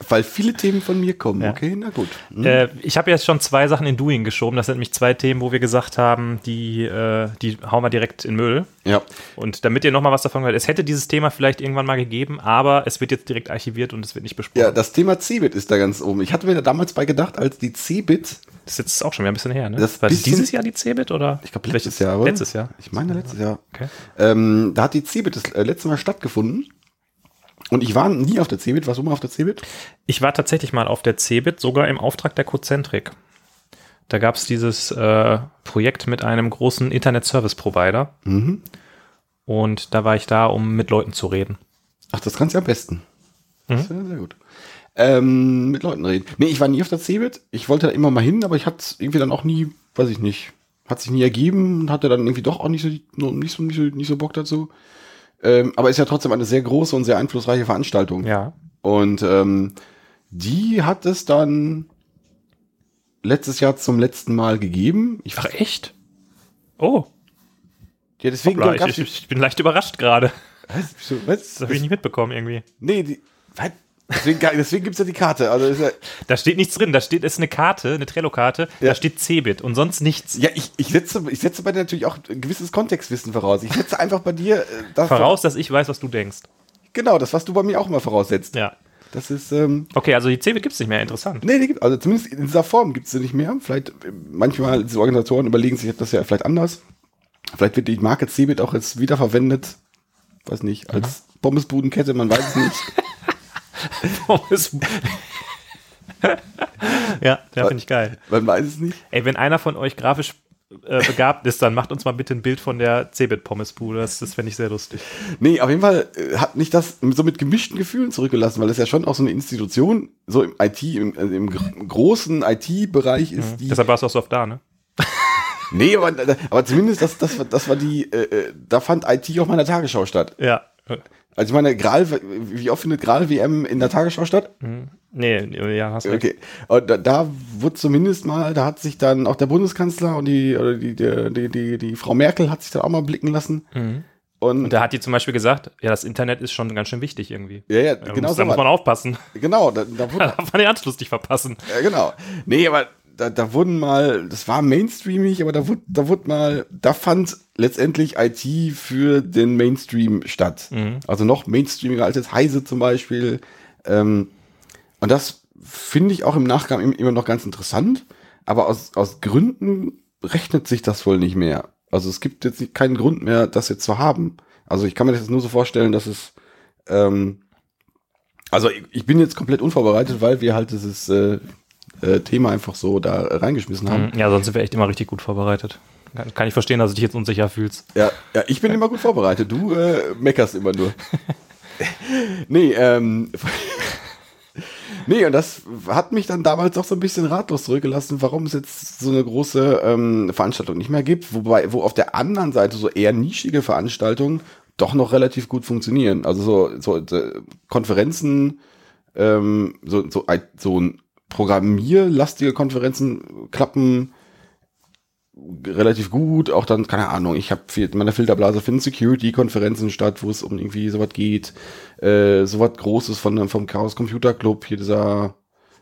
Weil viele Themen von mir kommen, Ja. okay, na gut. Hm. Äh, ich habe jetzt schon zwei Sachen in Doing geschoben. Das sind nämlich zwei Themen, wo wir gesagt haben, die, äh, die hauen wir direkt in Müll. Ja. Und damit ihr noch mal was davon hört, es hätte dieses Thema vielleicht irgendwann mal gegeben, aber es wird jetzt direkt archiviert und es wird nicht besprochen. Ja, das Thema Cebit ist da ganz oben. Ich hatte mir da damals bei gedacht, als die Cebit, Das ist jetzt auch schon wieder ein bisschen her, ne? Das War bisschen- dieses Jahr die Cebit oder? ich glaube letztes Jahr, oder? Letztes Jahr. Ich meine letztes Jahr. Okay. Ähm, da hat die Cebit das äh, letzte Mal stattgefunden. Und ich war nie auf der Cebit. Warst du mal auf der Cebit? Ich war tatsächlich mal auf der Cebit, sogar im Auftrag der Cozentrik. Da gab es dieses äh, Projekt mit einem großen Internet-Service-Provider Mhm. und da war ich da, um mit Leuten zu reden. Ach, das kannst du ja am besten. Mhm. Ja sehr gut. Ähm, mit Leuten reden. Nee, ich war nie auf der Cebit. Ich wollte da immer mal hin, aber ich hatte irgendwie dann auch nie, weiß ich nicht, hat sich nie ergeben und hatte dann irgendwie doch auch nicht so, nicht so, nicht so, nicht so Bock dazu. Ähm, aber ist ja trotzdem eine sehr große und sehr einflussreiche Veranstaltung. Ja. Und ähm, die hat es dann letztes Jahr zum letzten Mal gegeben. Ich, Ach, echt? Oh, ja, deswegen hoppla, ich, ich, ich bin leicht überrascht gerade. Was? Was? Das habe ich nicht mitbekommen irgendwie. Nee, die, was? Deswegen, deswegen gibt's ja die Karte. Also ist ja, Da steht nichts drin. Da steht, ist eine Karte, eine Trello-Karte. Ja. Da steht Cebit und sonst nichts. ja ich, ich, setze, ich setze bei dir natürlich auch ein gewisses Kontextwissen voraus. Ich setze einfach bei dir äh, das Voraus, dass ich weiß, was du denkst. Genau, das, was du bei mir auch immer voraussetzt. Ja. Das ist, ähm, Okay, also die Cebit gibt's nicht mehr. Interessant. nee, die gibt, also zumindest in dieser Form gibt's sie nicht mehr. Vielleicht, äh, manchmal, diese Organisatoren überlegen sich das ja vielleicht anders. Vielleicht wird die Marke Cebit auch jetzt wiederverwendet, weiß nicht, als Pommesbudenkette, man weiß es nicht. Pommes. ja, der finde ich geil. man weiß es nicht. Ey, wenn einer von euch grafisch äh, begabt ist, dann macht uns mal bitte ein Bild von der Cebit-Pommesbude. Das, das fände ich sehr lustig. Nee, auf jeden Fall äh, hat mich das so mit gemischten Gefühlen zurückgelassen, weil es ja schon auch so eine Institution, so im IT, im, äh, im gr- großen IT-Bereich ist, die. Deshalb warst du auch so oft da, ne? Nee, aber, aber zumindest das, das, war- das war die, äh, äh, da fand IT in der Tagesschau statt. Ja. Also ich meine, Gral, wie oft findet Gral WM in der Tagesschau statt? Nee, ja, hast recht. Okay. Und da, da wurde zumindest mal, da hat sich dann auch der Bundeskanzler und die, oder die, die, die, die, die Frau Merkel hat sich dann auch mal blicken lassen. Und, Und da hat die zum Beispiel gesagt, ja, das Internet ist schon ganz schön wichtig irgendwie. ja, ja, Da genau muss, so. da muss man aufpassen. Genau, da, da wurde, Da darf man den Anschluss nicht verpassen. Ja, genau. Nee, aber da, da wurden mal, das war mainstreamig, aber da wurde, da wurde mal, da fand letztendlich IT für den Mainstream statt. Also noch mainstreamiger als jetzt Heise zum Beispiel. Ähm, und das finde ich auch im Nachgang im- immer noch ganz interessant. Aber aus, aus Gründen rechnet sich das wohl nicht mehr. Also es gibt jetzt keinen Grund mehr, das jetzt zu haben. Also ich kann mir das jetzt nur so vorstellen, dass es, ähm, also ich, ich bin jetzt komplett unvorbereitet, weil wir halt dieses äh, äh, Thema einfach so da reingeschmissen haben. Ja, sonst sind wir echt immer richtig gut vorbereitet. Kann, kann ich verstehen, dass du dich jetzt unsicher fühlst. Ja, ja, ich bin immer gut vorbereitet. Du äh, meckerst immer nur. nee, ähm. nee, und das hat mich dann damals auch so ein bisschen ratlos zurückgelassen, warum es jetzt so eine große ähm, Veranstaltung nicht mehr gibt. Wobei, wo auf der anderen Seite so eher nischige Veranstaltungen doch noch relativ gut funktionieren. Also so, so äh, Konferenzen, ähm, so, so, so ein programmierlastige Konferenzen klappen relativ gut. Auch dann, keine Ahnung, ich habe in meiner Filterblase finden Security-Konferenzen statt, wo es um irgendwie sowas geht. Äh, sowas Großes von, vom Chaos Computer Club, hier dieser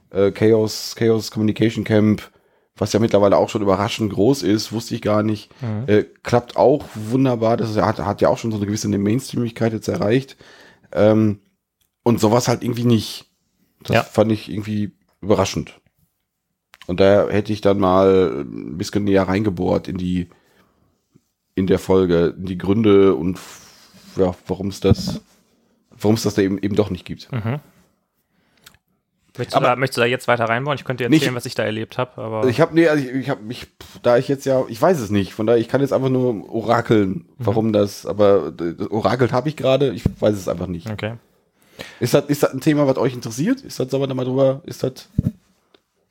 äh, Chaos, Chaos Communication Camp, was ja mittlerweile auch schon überraschend groß ist, wusste ich gar nicht. Äh, klappt auch wunderbar. Das ist, hat, hat ja auch schon so eine gewisse Mainstreamigkeit jetzt erreicht. Ähm, und sowas halt irgendwie nicht. Das Ja. fand ich irgendwie überraschend. Und da hätte ich dann mal ein bisschen näher reingebohrt in die, in der Folge, in die Gründe und ja, warum es das, warum es das da eben, eben doch nicht gibt. Möchtest, Aber- du da, möchtest du da jetzt weiter reinbauen? Ich könnte dir Nicht- erzählen, was ich da erlebt habe, aber ich habe nee, also ich, ich habe mich, da ich jetzt ja, ich weiß es nicht, von daher ich kann jetzt einfach nur orakeln, warum das, aber das orakelt habe ich gerade, ich weiß es einfach nicht. okay. Ist das, ist das ein Thema, was euch interessiert? Ist das, sollen wir da mal drüber, ist das,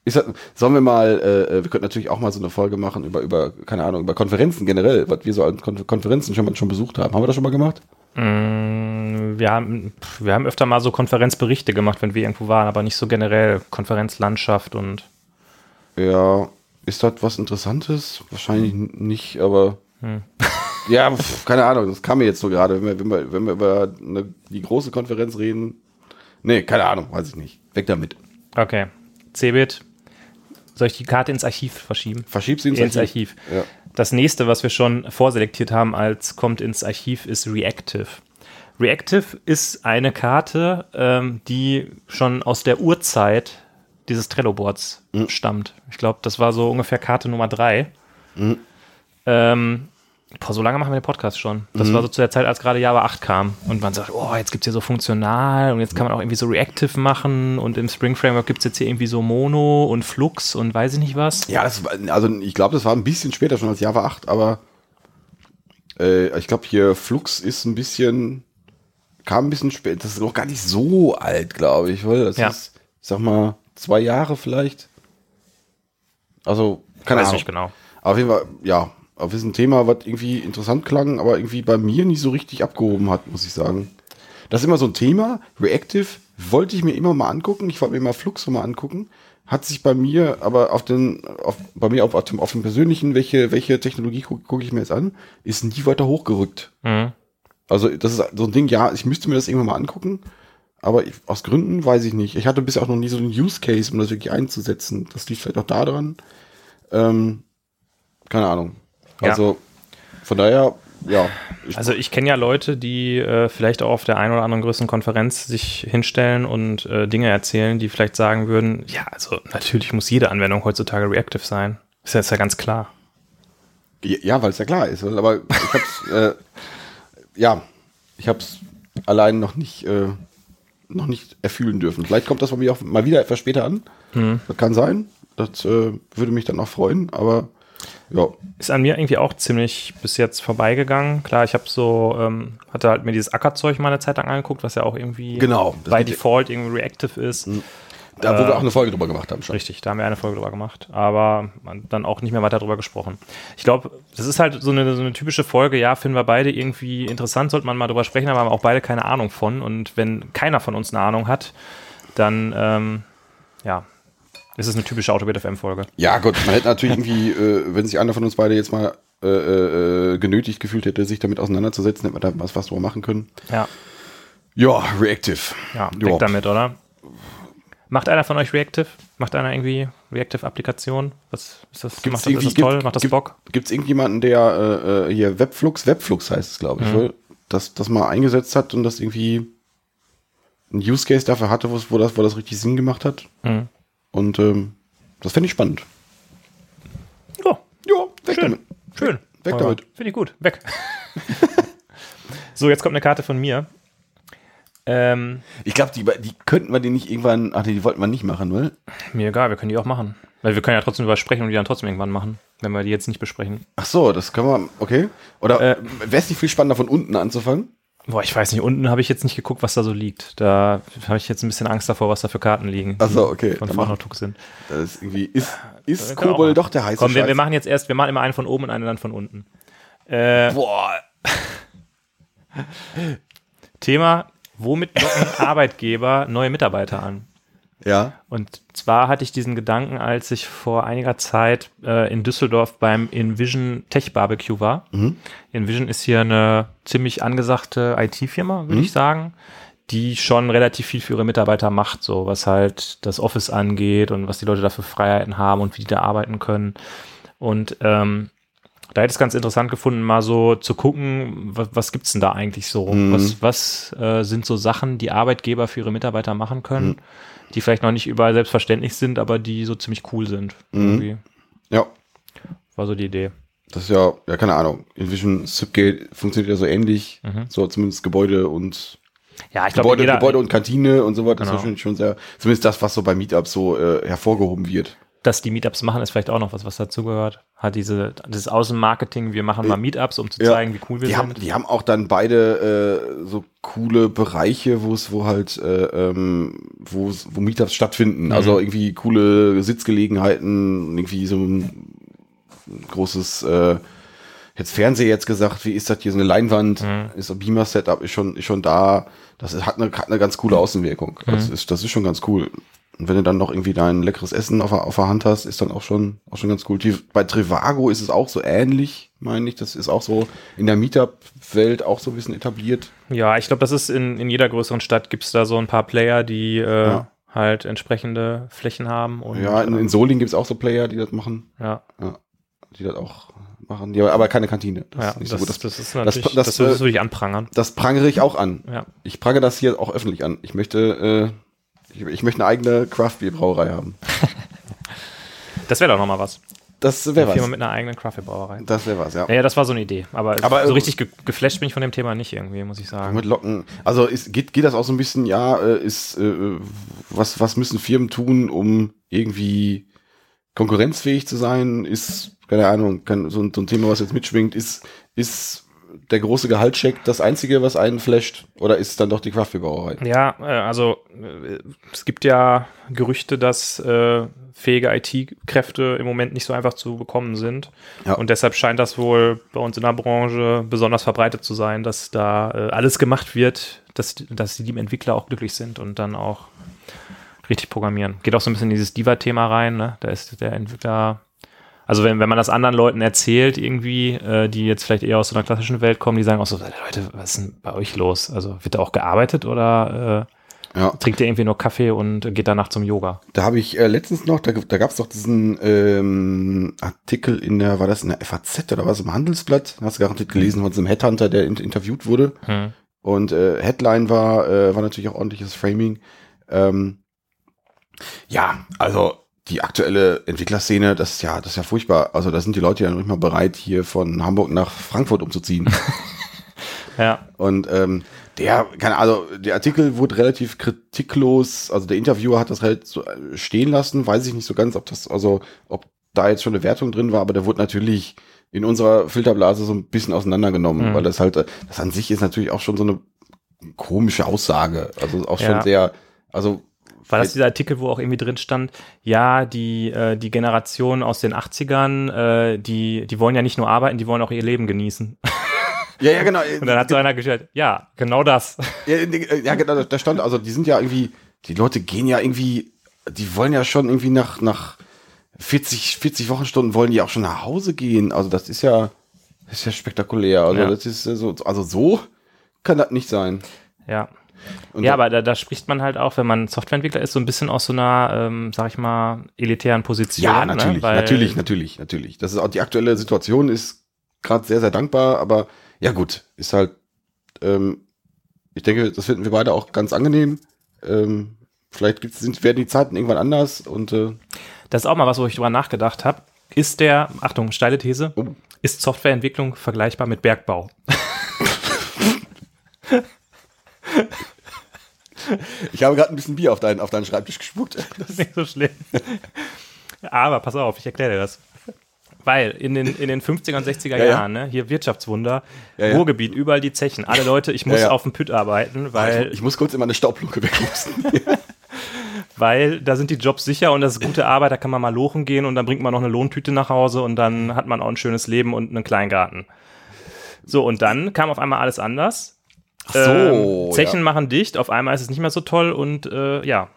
ist das, sollen wir mal, äh, wir könnten natürlich auch mal so eine Folge machen über, über, keine Ahnung, über Konferenzen generell, was wir so an Kon Konferenzen schon mal schon besucht haben. Haben wir das schon mal gemacht? Mm, Wir haben, wir haben öfter mal so Konferenzberichte gemacht, wenn wir irgendwo waren, aber nicht so generell Konferenzlandschaft und Ja, ist das was Interessantes? Wahrscheinlich nicht, aber ja, pf, keine Ahnung, das kam mir jetzt so gerade, wenn wir, wenn wir, wenn wir über eine, die große Konferenz reden. Nee, keine Ahnung, weiß ich nicht. Weg damit. okay. Cebit, soll ich die Karte ins Archiv verschieben? Verschieb sie ins, Ins Archiv. Ja. Das nächste, was wir schon vorselektiert haben als kommt ins Archiv, ist Reactive. Reactive ist eine Karte, ähm, die schon aus der Urzeit dieses Trello-Boards stammt. Ich glaube, das war so ungefähr Karte Nummer drei. Ähm, boah, so lange machen wir den Podcast schon. Das war so zu der Zeit, als gerade Java 8 kam. Und man sagt, oh, jetzt gibt es hier so funktional und jetzt kann man auch irgendwie so Reactive machen und im Spring Framework gibt es jetzt hier irgendwie so Mono und Flux und weiß ich nicht was. Ja, das also ich glaube, das war ein bisschen später schon als Java 8, aber äh, ich glaube hier Flux ist ein bisschen, kam ein bisschen spät, das ist noch gar nicht so alt, glaube ich, weil das Ja. ist sag mal, zwei Jahre vielleicht. Also, keine Weiß Ahnung. nicht genau. Auf jeden Fall, ja, auf ist ein Thema, was irgendwie interessant klang, aber irgendwie bei mir nicht so richtig abgehoben hat, muss ich sagen. Das ist immer so ein Thema. Reactive wollte ich mir immer mal angucken. Ich wollte mir mal Flux mal angucken. Hat sich bei mir aber auf den, auf, bei mir auf, auf, dem, auf dem persönlichen, welche, welche Technologie gucke guck ich mir jetzt an, ist nie weiter hochgerückt. Mhm. Also das ist so ein Ding, ja, ich müsste mir das irgendwann mal angucken, aber ich, aus Gründen weiß ich nicht. Ich hatte bisher auch noch nie so einen Use Case, um das wirklich einzusetzen. Das liegt vielleicht auch da dran. Ähm, keine Ahnung. Ja. Also von daher, ja. Ich, Also ich kenne ja Leute, die äh, vielleicht auch auf der einen oder anderen größeren Konferenz sich hinstellen und äh, Dinge erzählen, die vielleicht sagen würden, ja, also natürlich muss jede Anwendung heutzutage reactive sein. Ist ja, ist ja ganz klar. ja, weil es ja klar ist. Aber ich hab's, äh, ja, ich hab's allein noch nicht, äh, noch nicht erfühlen dürfen. Vielleicht kommt das bei mir auch mal wieder etwas später an. Das kann sein. Das äh, würde mich dann auch freuen, aber ja. Ist an mir irgendwie auch ziemlich bis jetzt vorbeigegangen. Klar, ich habe so, ähm, hatte halt mir dieses Ackerzeug mal eine Zeit lang angeguckt, was ja auch irgendwie Genau, bei Default irgendwie reactive ist. Da, wo wir auch eine Folge drüber gemacht haben schon. Richtig, da haben wir eine Folge drüber gemacht, aber dann auch nicht mehr weiter drüber gesprochen. Ich glaube, das ist halt so eine, so eine typische Folge, ja, finden wir beide irgendwie interessant, sollte man mal drüber sprechen, aber haben auch beide keine Ahnung von. Und wenn keiner von uns eine Ahnung hat, dann, ähm, ja, ist es eine typische Autobit FM-Folge. Ja, gut, man hätte natürlich irgendwie, äh, wenn sich einer von uns beide jetzt mal äh, äh, genötigt gefühlt hätte, sich damit auseinanderzusetzen, hätte man da was, was drüber machen können. Ja, Ja, Reactive. ja, Ja. weg damit, oder? Macht einer von euch Reactive? Macht einer irgendwie Reactive-Applikation? Was ist das? Gibt's macht das, ist das toll? gibt- Macht das gibt- Bock? Gibt es irgendjemanden, der äh, äh, hier Webflux, Webflux heißt es, glaube ich, Mhm. das, das mal eingesetzt hat und das irgendwie ein Use Case dafür hatte, wo, das, wo das richtig Sinn gemacht hat. Mhm. Und ähm, das fände ich spannend. Ja, Ja, weg Schön. damit. Schön. Weg Ja, damit. Finde ich gut. Weg. so, jetzt kommt eine Karte von mir. Ähm, Ich glaube, die, die könnten wir die nicht irgendwann, ach nee, die wollten wir nicht machen, oder? mir egal, wir können die auch machen. Weil wir können ja trotzdem drüber sprechen und die dann trotzdem irgendwann machen, wenn wir die jetzt nicht besprechen. Ach so, das können wir, okay. Oder Äh, wäre es nicht viel spannender, von unten anzufangen? Boah, ich weiß nicht, unten habe ich jetzt nicht geguckt, was da so liegt. Da habe ich jetzt ein bisschen Angst davor, was da für Karten liegen. Ach so, okay. Von Phanotuk sind. Das ist irgendwie, ist, ist Kobol mal- doch der heiße Komm, wir, wir machen jetzt erst, wir machen immer einen von oben und einen dann von unten. Äh, Boah. Thema, womit locken Arbeitgeber neue Mitarbeiter an? Ja. Und zwar hatte ich diesen Gedanken, als ich vor einiger Zeit äh, in Düsseldorf beim Envision Tech Barbecue war. Envision ist hier eine ziemlich angesagte IT-Firma, würde ich sagen, die schon relativ viel für ihre Mitarbeiter macht, so was halt das Office angeht und was die Leute da für Freiheiten haben und wie die da arbeiten können. Und ähm, da hätte ich es ganz interessant gefunden, mal so zu gucken, was, was gibt's denn da eigentlich so? Was, was äh, sind so Sachen, die Arbeitgeber für ihre Mitarbeiter machen können, die vielleicht noch nicht überall selbstverständlich sind, aber die so ziemlich cool sind. Irgendwie. Ja. War so die Idee. Das ist ja, ja, keine Ahnung. Invision Zipgate funktioniert ja so ähnlich. Mhm. So zumindest Gebäude und Ja, ich Gebäude, jeder, Gebäude und Kantine und so weiter. Das Genau. ist schon, schon sehr, zumindest das, was so bei Meetups so äh, hervorgehoben wird. Dass die Meetups machen, ist vielleicht auch noch was, was dazugehört. Hat diese, dieses Außenmarketing, wir machen mal Meetups, um zu Ja. zeigen, wie cool wir Die haben, sind. die haben auch dann beide äh, so coole Bereiche, wo es, wo halt, äh, ähm, wo, wo Meetups stattfinden. Mhm. Also irgendwie coole Sitzgelegenheiten, irgendwie so ein großes, äh, jetzt Fernseher jetzt gesagt, wie ist das hier, so eine Leinwand, Mhm. ist ein Beamer-Setup, ist schon, ist schon da. Das ist, hat, eine, hat eine ganz coole Außenwirkung. Das, Mhm. ist, das ist schon ganz cool. Und wenn du dann noch irgendwie dein leckeres Essen auf, der- auf der Hand hast, ist dann auch schon, auch schon ganz cool. Die, bei Trivago ist es auch so ähnlich, meine ich. Das ist auch so in der Meetup-Welt auch so ein bisschen etabliert. Ja, ich glaube, das ist in, in jeder größeren Stadt gibt es da so ein paar Player, die äh, Ja. halt entsprechende Flächen haben. Und, ja, in, in Solingen gibt es auch so Player, die das machen. ja, Ja, die das auch machen. Die, aber keine Kantine. Das ja, ist nicht das, so gut. Das, das ist natürlich, das, das, das, würde ich anprangern. das prangere ich auch an. Ja. Ich prangere das hier auch öffentlich an. Ich möchte, äh, ich, ich möchte eine eigene Craft-Bier-Brauerei haben. Das wäre doch nochmal was. Das wäre Firma was. mit einer eigenen Kaffeebrauerei. Das wäre was, ja. Ja, ja, das war so eine Idee. Aber, Aber, so äh, richtig ge geflasht bin ich von dem Thema nicht irgendwie, muss ich sagen. Mit Locken. Also ist, geht, geht das auch so ein bisschen, ja, äh, ist, äh, was, was müssen Firmen tun, um irgendwie konkurrenzfähig zu sein? Ist, keine Ahnung, kann, so, ein- so ein Thema, was jetzt mitschwingt, ist, ist der große Gehaltscheck das Einzige, was einen flasht? Oder ist es dann doch die Craftbeer-Brauerei? Ja, äh, also äh, es gibt ja Gerüchte, dass äh, fähige IT-Kräfte im Moment nicht so einfach zu bekommen sind. Ja. Und deshalb scheint das wohl bei uns in der Branche besonders verbreitet zu sein, dass da äh, alles gemacht wird, dass, dass die Entwickler auch glücklich sind und dann auch richtig programmieren. Geht auch so ein bisschen in dieses Diva-Thema rein. Ne? Da ist der Entwickler also wenn, wenn man das anderen Leuten erzählt, irgendwie, äh, die jetzt vielleicht eher aus so einer klassischen Welt kommen, die sagen auch so, Leute, was ist denn bei euch los? Also wird da auch gearbeitet oder äh, Ja. trinkt ihr irgendwie nur Kaffee und geht danach zum Yoga? Da habe ich äh, letztens noch, da, da gab es doch diesen ähm, Artikel in der, war das in der FAZ oder was, im Handelsblatt? Hast du garantiert gelesen von so einem Headhunter, der in, interviewt wurde. Hm. Und äh, Headline war, äh, war natürlich auch ordentliches Framing. Ähm, ja, also die aktuelle Entwicklerszene, das ist ja, das ist ja furchtbar. Also da sind die Leute ja noch nicht mal bereit, hier von Hamburg nach Frankfurt umzuziehen. Ja, Und ähm, der, keine also der Artikel wurde relativ kritiklos, also der Interviewer hat das halt so äh, stehen lassen, weiß ich nicht so ganz, ob das, also ob da jetzt schon eine Wertung drin war, aber der wurde natürlich in unserer Filterblase so ein bisschen auseinandergenommen, Mhm. weil das halt, äh, das an sich ist natürlich auch schon so eine komische Aussage, also auch schon Ja. sehr, also war das dieser Artikel, wo auch irgendwie drin stand, ja, die, äh, die Generation aus den 80ern, äh, die, die wollen ja nicht nur arbeiten, die wollen auch ihr Leben genießen. ja, ja, genau. Und dann hat so einer gestellt, ja, genau das. Ja, ja, genau, da stand, also die sind ja irgendwie, die Leute gehen ja irgendwie, die wollen ja schon irgendwie nach, nach 40, 40 Wochenstunden wollen die auch schon nach Hause gehen. Also das ist ja, das ist ja spektakulär. Also Ja. das ist so, also so kann das nicht sein. Ja. Und ja, aber da, da spricht man halt auch, wenn man Softwareentwickler ist, so ein bisschen aus so einer, ähm, sag ich mal, elitären Position. ja, natürlich, ne? Natürlich, natürlich, natürlich. Das ist auch die aktuelle Situation ist gerade sehr, sehr dankbar, aber ja gut, ist halt, ähm, ich denke, das finden wir beide auch ganz angenehm. Ähm, vielleicht gibt's, sind, werden die Zeiten irgendwann anders und äh, Das ist auch mal was, wo ich drüber nachgedacht habe. Ist der, Achtung, steile These, Oh. ist Softwareentwicklung vergleichbar mit Bergbau? Ich habe gerade ein bisschen Bier auf deinen, auf deinen Schreibtisch gespuckt. Das ist nicht so schlimm. Aber pass auf, ich erkläre dir das. Weil in den, in den 50er und 60er Ja, ja. Jahren, ne, hier Wirtschaftswunder, Ja, ja. Ruhrgebiet, überall die Zechen. Alle Leute, ich muss Ja, ja. auf dem Pütt arbeiten, weil, ich, ich muss kurz immer eine Staublunke wegpusten. weil da sind die Jobs sicher und das ist gute Arbeit, da kann man mal lochen gehen und dann bringt man noch eine Lohntüte nach Hause und dann hat man auch ein schönes Leben und einen Kleingarten. So, und dann kam auf einmal alles anders. So, ähm, Zechen ja. machen dicht, auf einmal ist es nicht mehr so toll und äh, ja,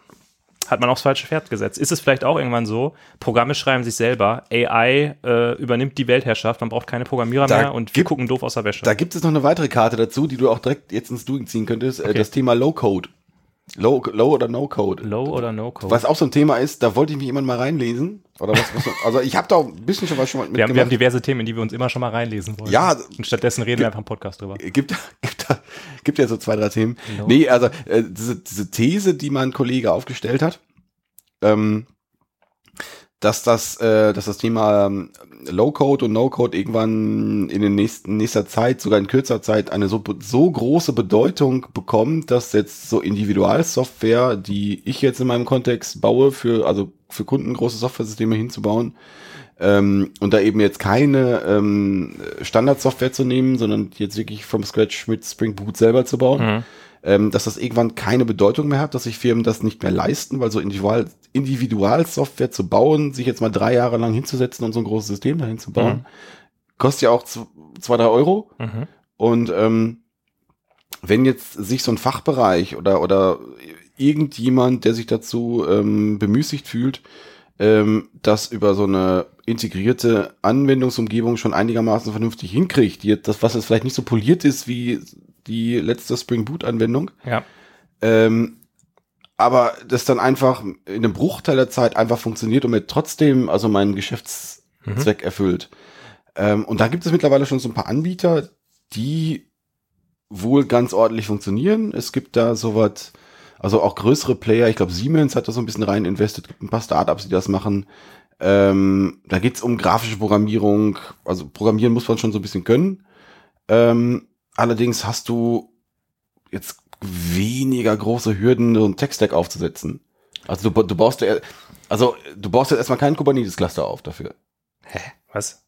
hat man aufs falsche Pferd gesetzt. Ist es vielleicht auch irgendwann so, Programme schreiben sich selber, AI äh, übernimmt die Weltherrschaft, man braucht keine Programmierer Da mehr und wir gibt- gucken doof aus der Wäsche. Da gibt es noch eine weitere Karte dazu, die du auch direkt jetzt ins Doing ziehen könntest. Äh, Okay. Das Thema Low Code. Low, Low oder No Code. Low oder No Code? Was auch so ein Thema ist, da wollte ich mich jemand mal reinlesen. Oder was, was also ich habe da ein bisschen schon was schon mal wir, haben, wir haben mitgemacht. diverse Themen, in die wir uns immer schon mal reinlesen wollen. Ja. Und stattdessen reden wir einfach im Podcast drüber. gibt, gibt, da- gibt ja so zwei, drei Themen. No. Nee, also äh, diese, diese These, die mein Kollege aufgestellt hat, ähm, dass das, äh, dass das Thema ähm, Low-Code und No-Code irgendwann in den nächsten nächster Zeit, sogar in kürzer Zeit, eine so, so große Bedeutung bekommt, dass jetzt so Individualsoftware, die ich jetzt in meinem Kontext baue, für, also für Kunden große Software-Systeme hinzubauen, ähm, und da eben jetzt keine ähm, Standardsoftware zu nehmen, sondern jetzt wirklich from scratch mit Spring Boot selber zu bauen, Mhm. Ähm, dass das irgendwann keine Bedeutung mehr hat, dass sich Firmen das nicht mehr leisten, weil so Individual, Individualsoftware zu bauen, sich jetzt mal drei Jahre lang hinzusetzen und so ein großes System dahin zu bauen, kostet ja auch zwei, drei Euro. Mhm. Und ähm, wenn jetzt sich so ein Fachbereich oder, oder irgendjemand, der sich dazu ähm, bemüßigt fühlt, ähm, das über so eine integrierte Anwendungsumgebung schon einigermaßen vernünftig hinkriegt, die, das, was jetzt vielleicht nicht so poliert ist wie die letzte Spring Boot Anwendung, Ja. ähm, aber das dann einfach in einem Bruchteil der Zeit einfach funktioniert und mir trotzdem also meinen Geschäftszweck erfüllt. Ähm, und da gibt es mittlerweile schon so ein paar Anbieter, die wohl ganz ordentlich funktionieren. Es gibt da sowas, also auch größere Player, ich glaube Siemens hat da so ein bisschen rein investiert, gibt ein paar Startups, die das machen. Ähm, da geht's um grafische Programmierung, also programmieren muss man schon so ein bisschen können. Ähm, allerdings hast du jetzt weniger große Hürden, so einen Tech-Stack aufzusetzen. Also du, du baust ja, also du baust jetzt erstmal keinen Kubernetes-Cluster auf dafür. Hä? Was?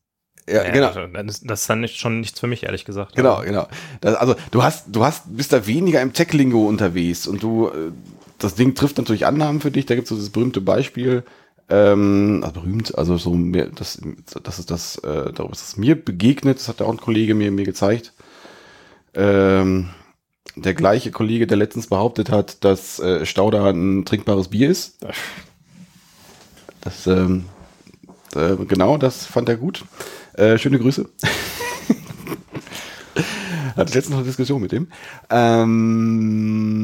Ja, Ja, genau. also, Das, ist dann nicht, schon nichts für mich, ehrlich gesagt. Genau, genau. Das, also du hast, du hast, bist da weniger im Tech-Lingo unterwegs und du, äh, das Ding trifft natürlich Annahmen für dich. Da gibt es so das berühmte Beispiel, ähm, also berühmt, also so mehr, das, das ist das, äh, darüber ist das mir begegnet. Das hat ja auch ein Kollege mir mir gezeigt. Ähm, der gleiche Kollege, der letztens behauptet hat, dass äh, Stauder ein trinkbares Bier ist. Das, ähm, äh, genau, das fand er gut. Äh, schöne Grüße. Hatte letztens noch eine Diskussion mit dem. Ähm,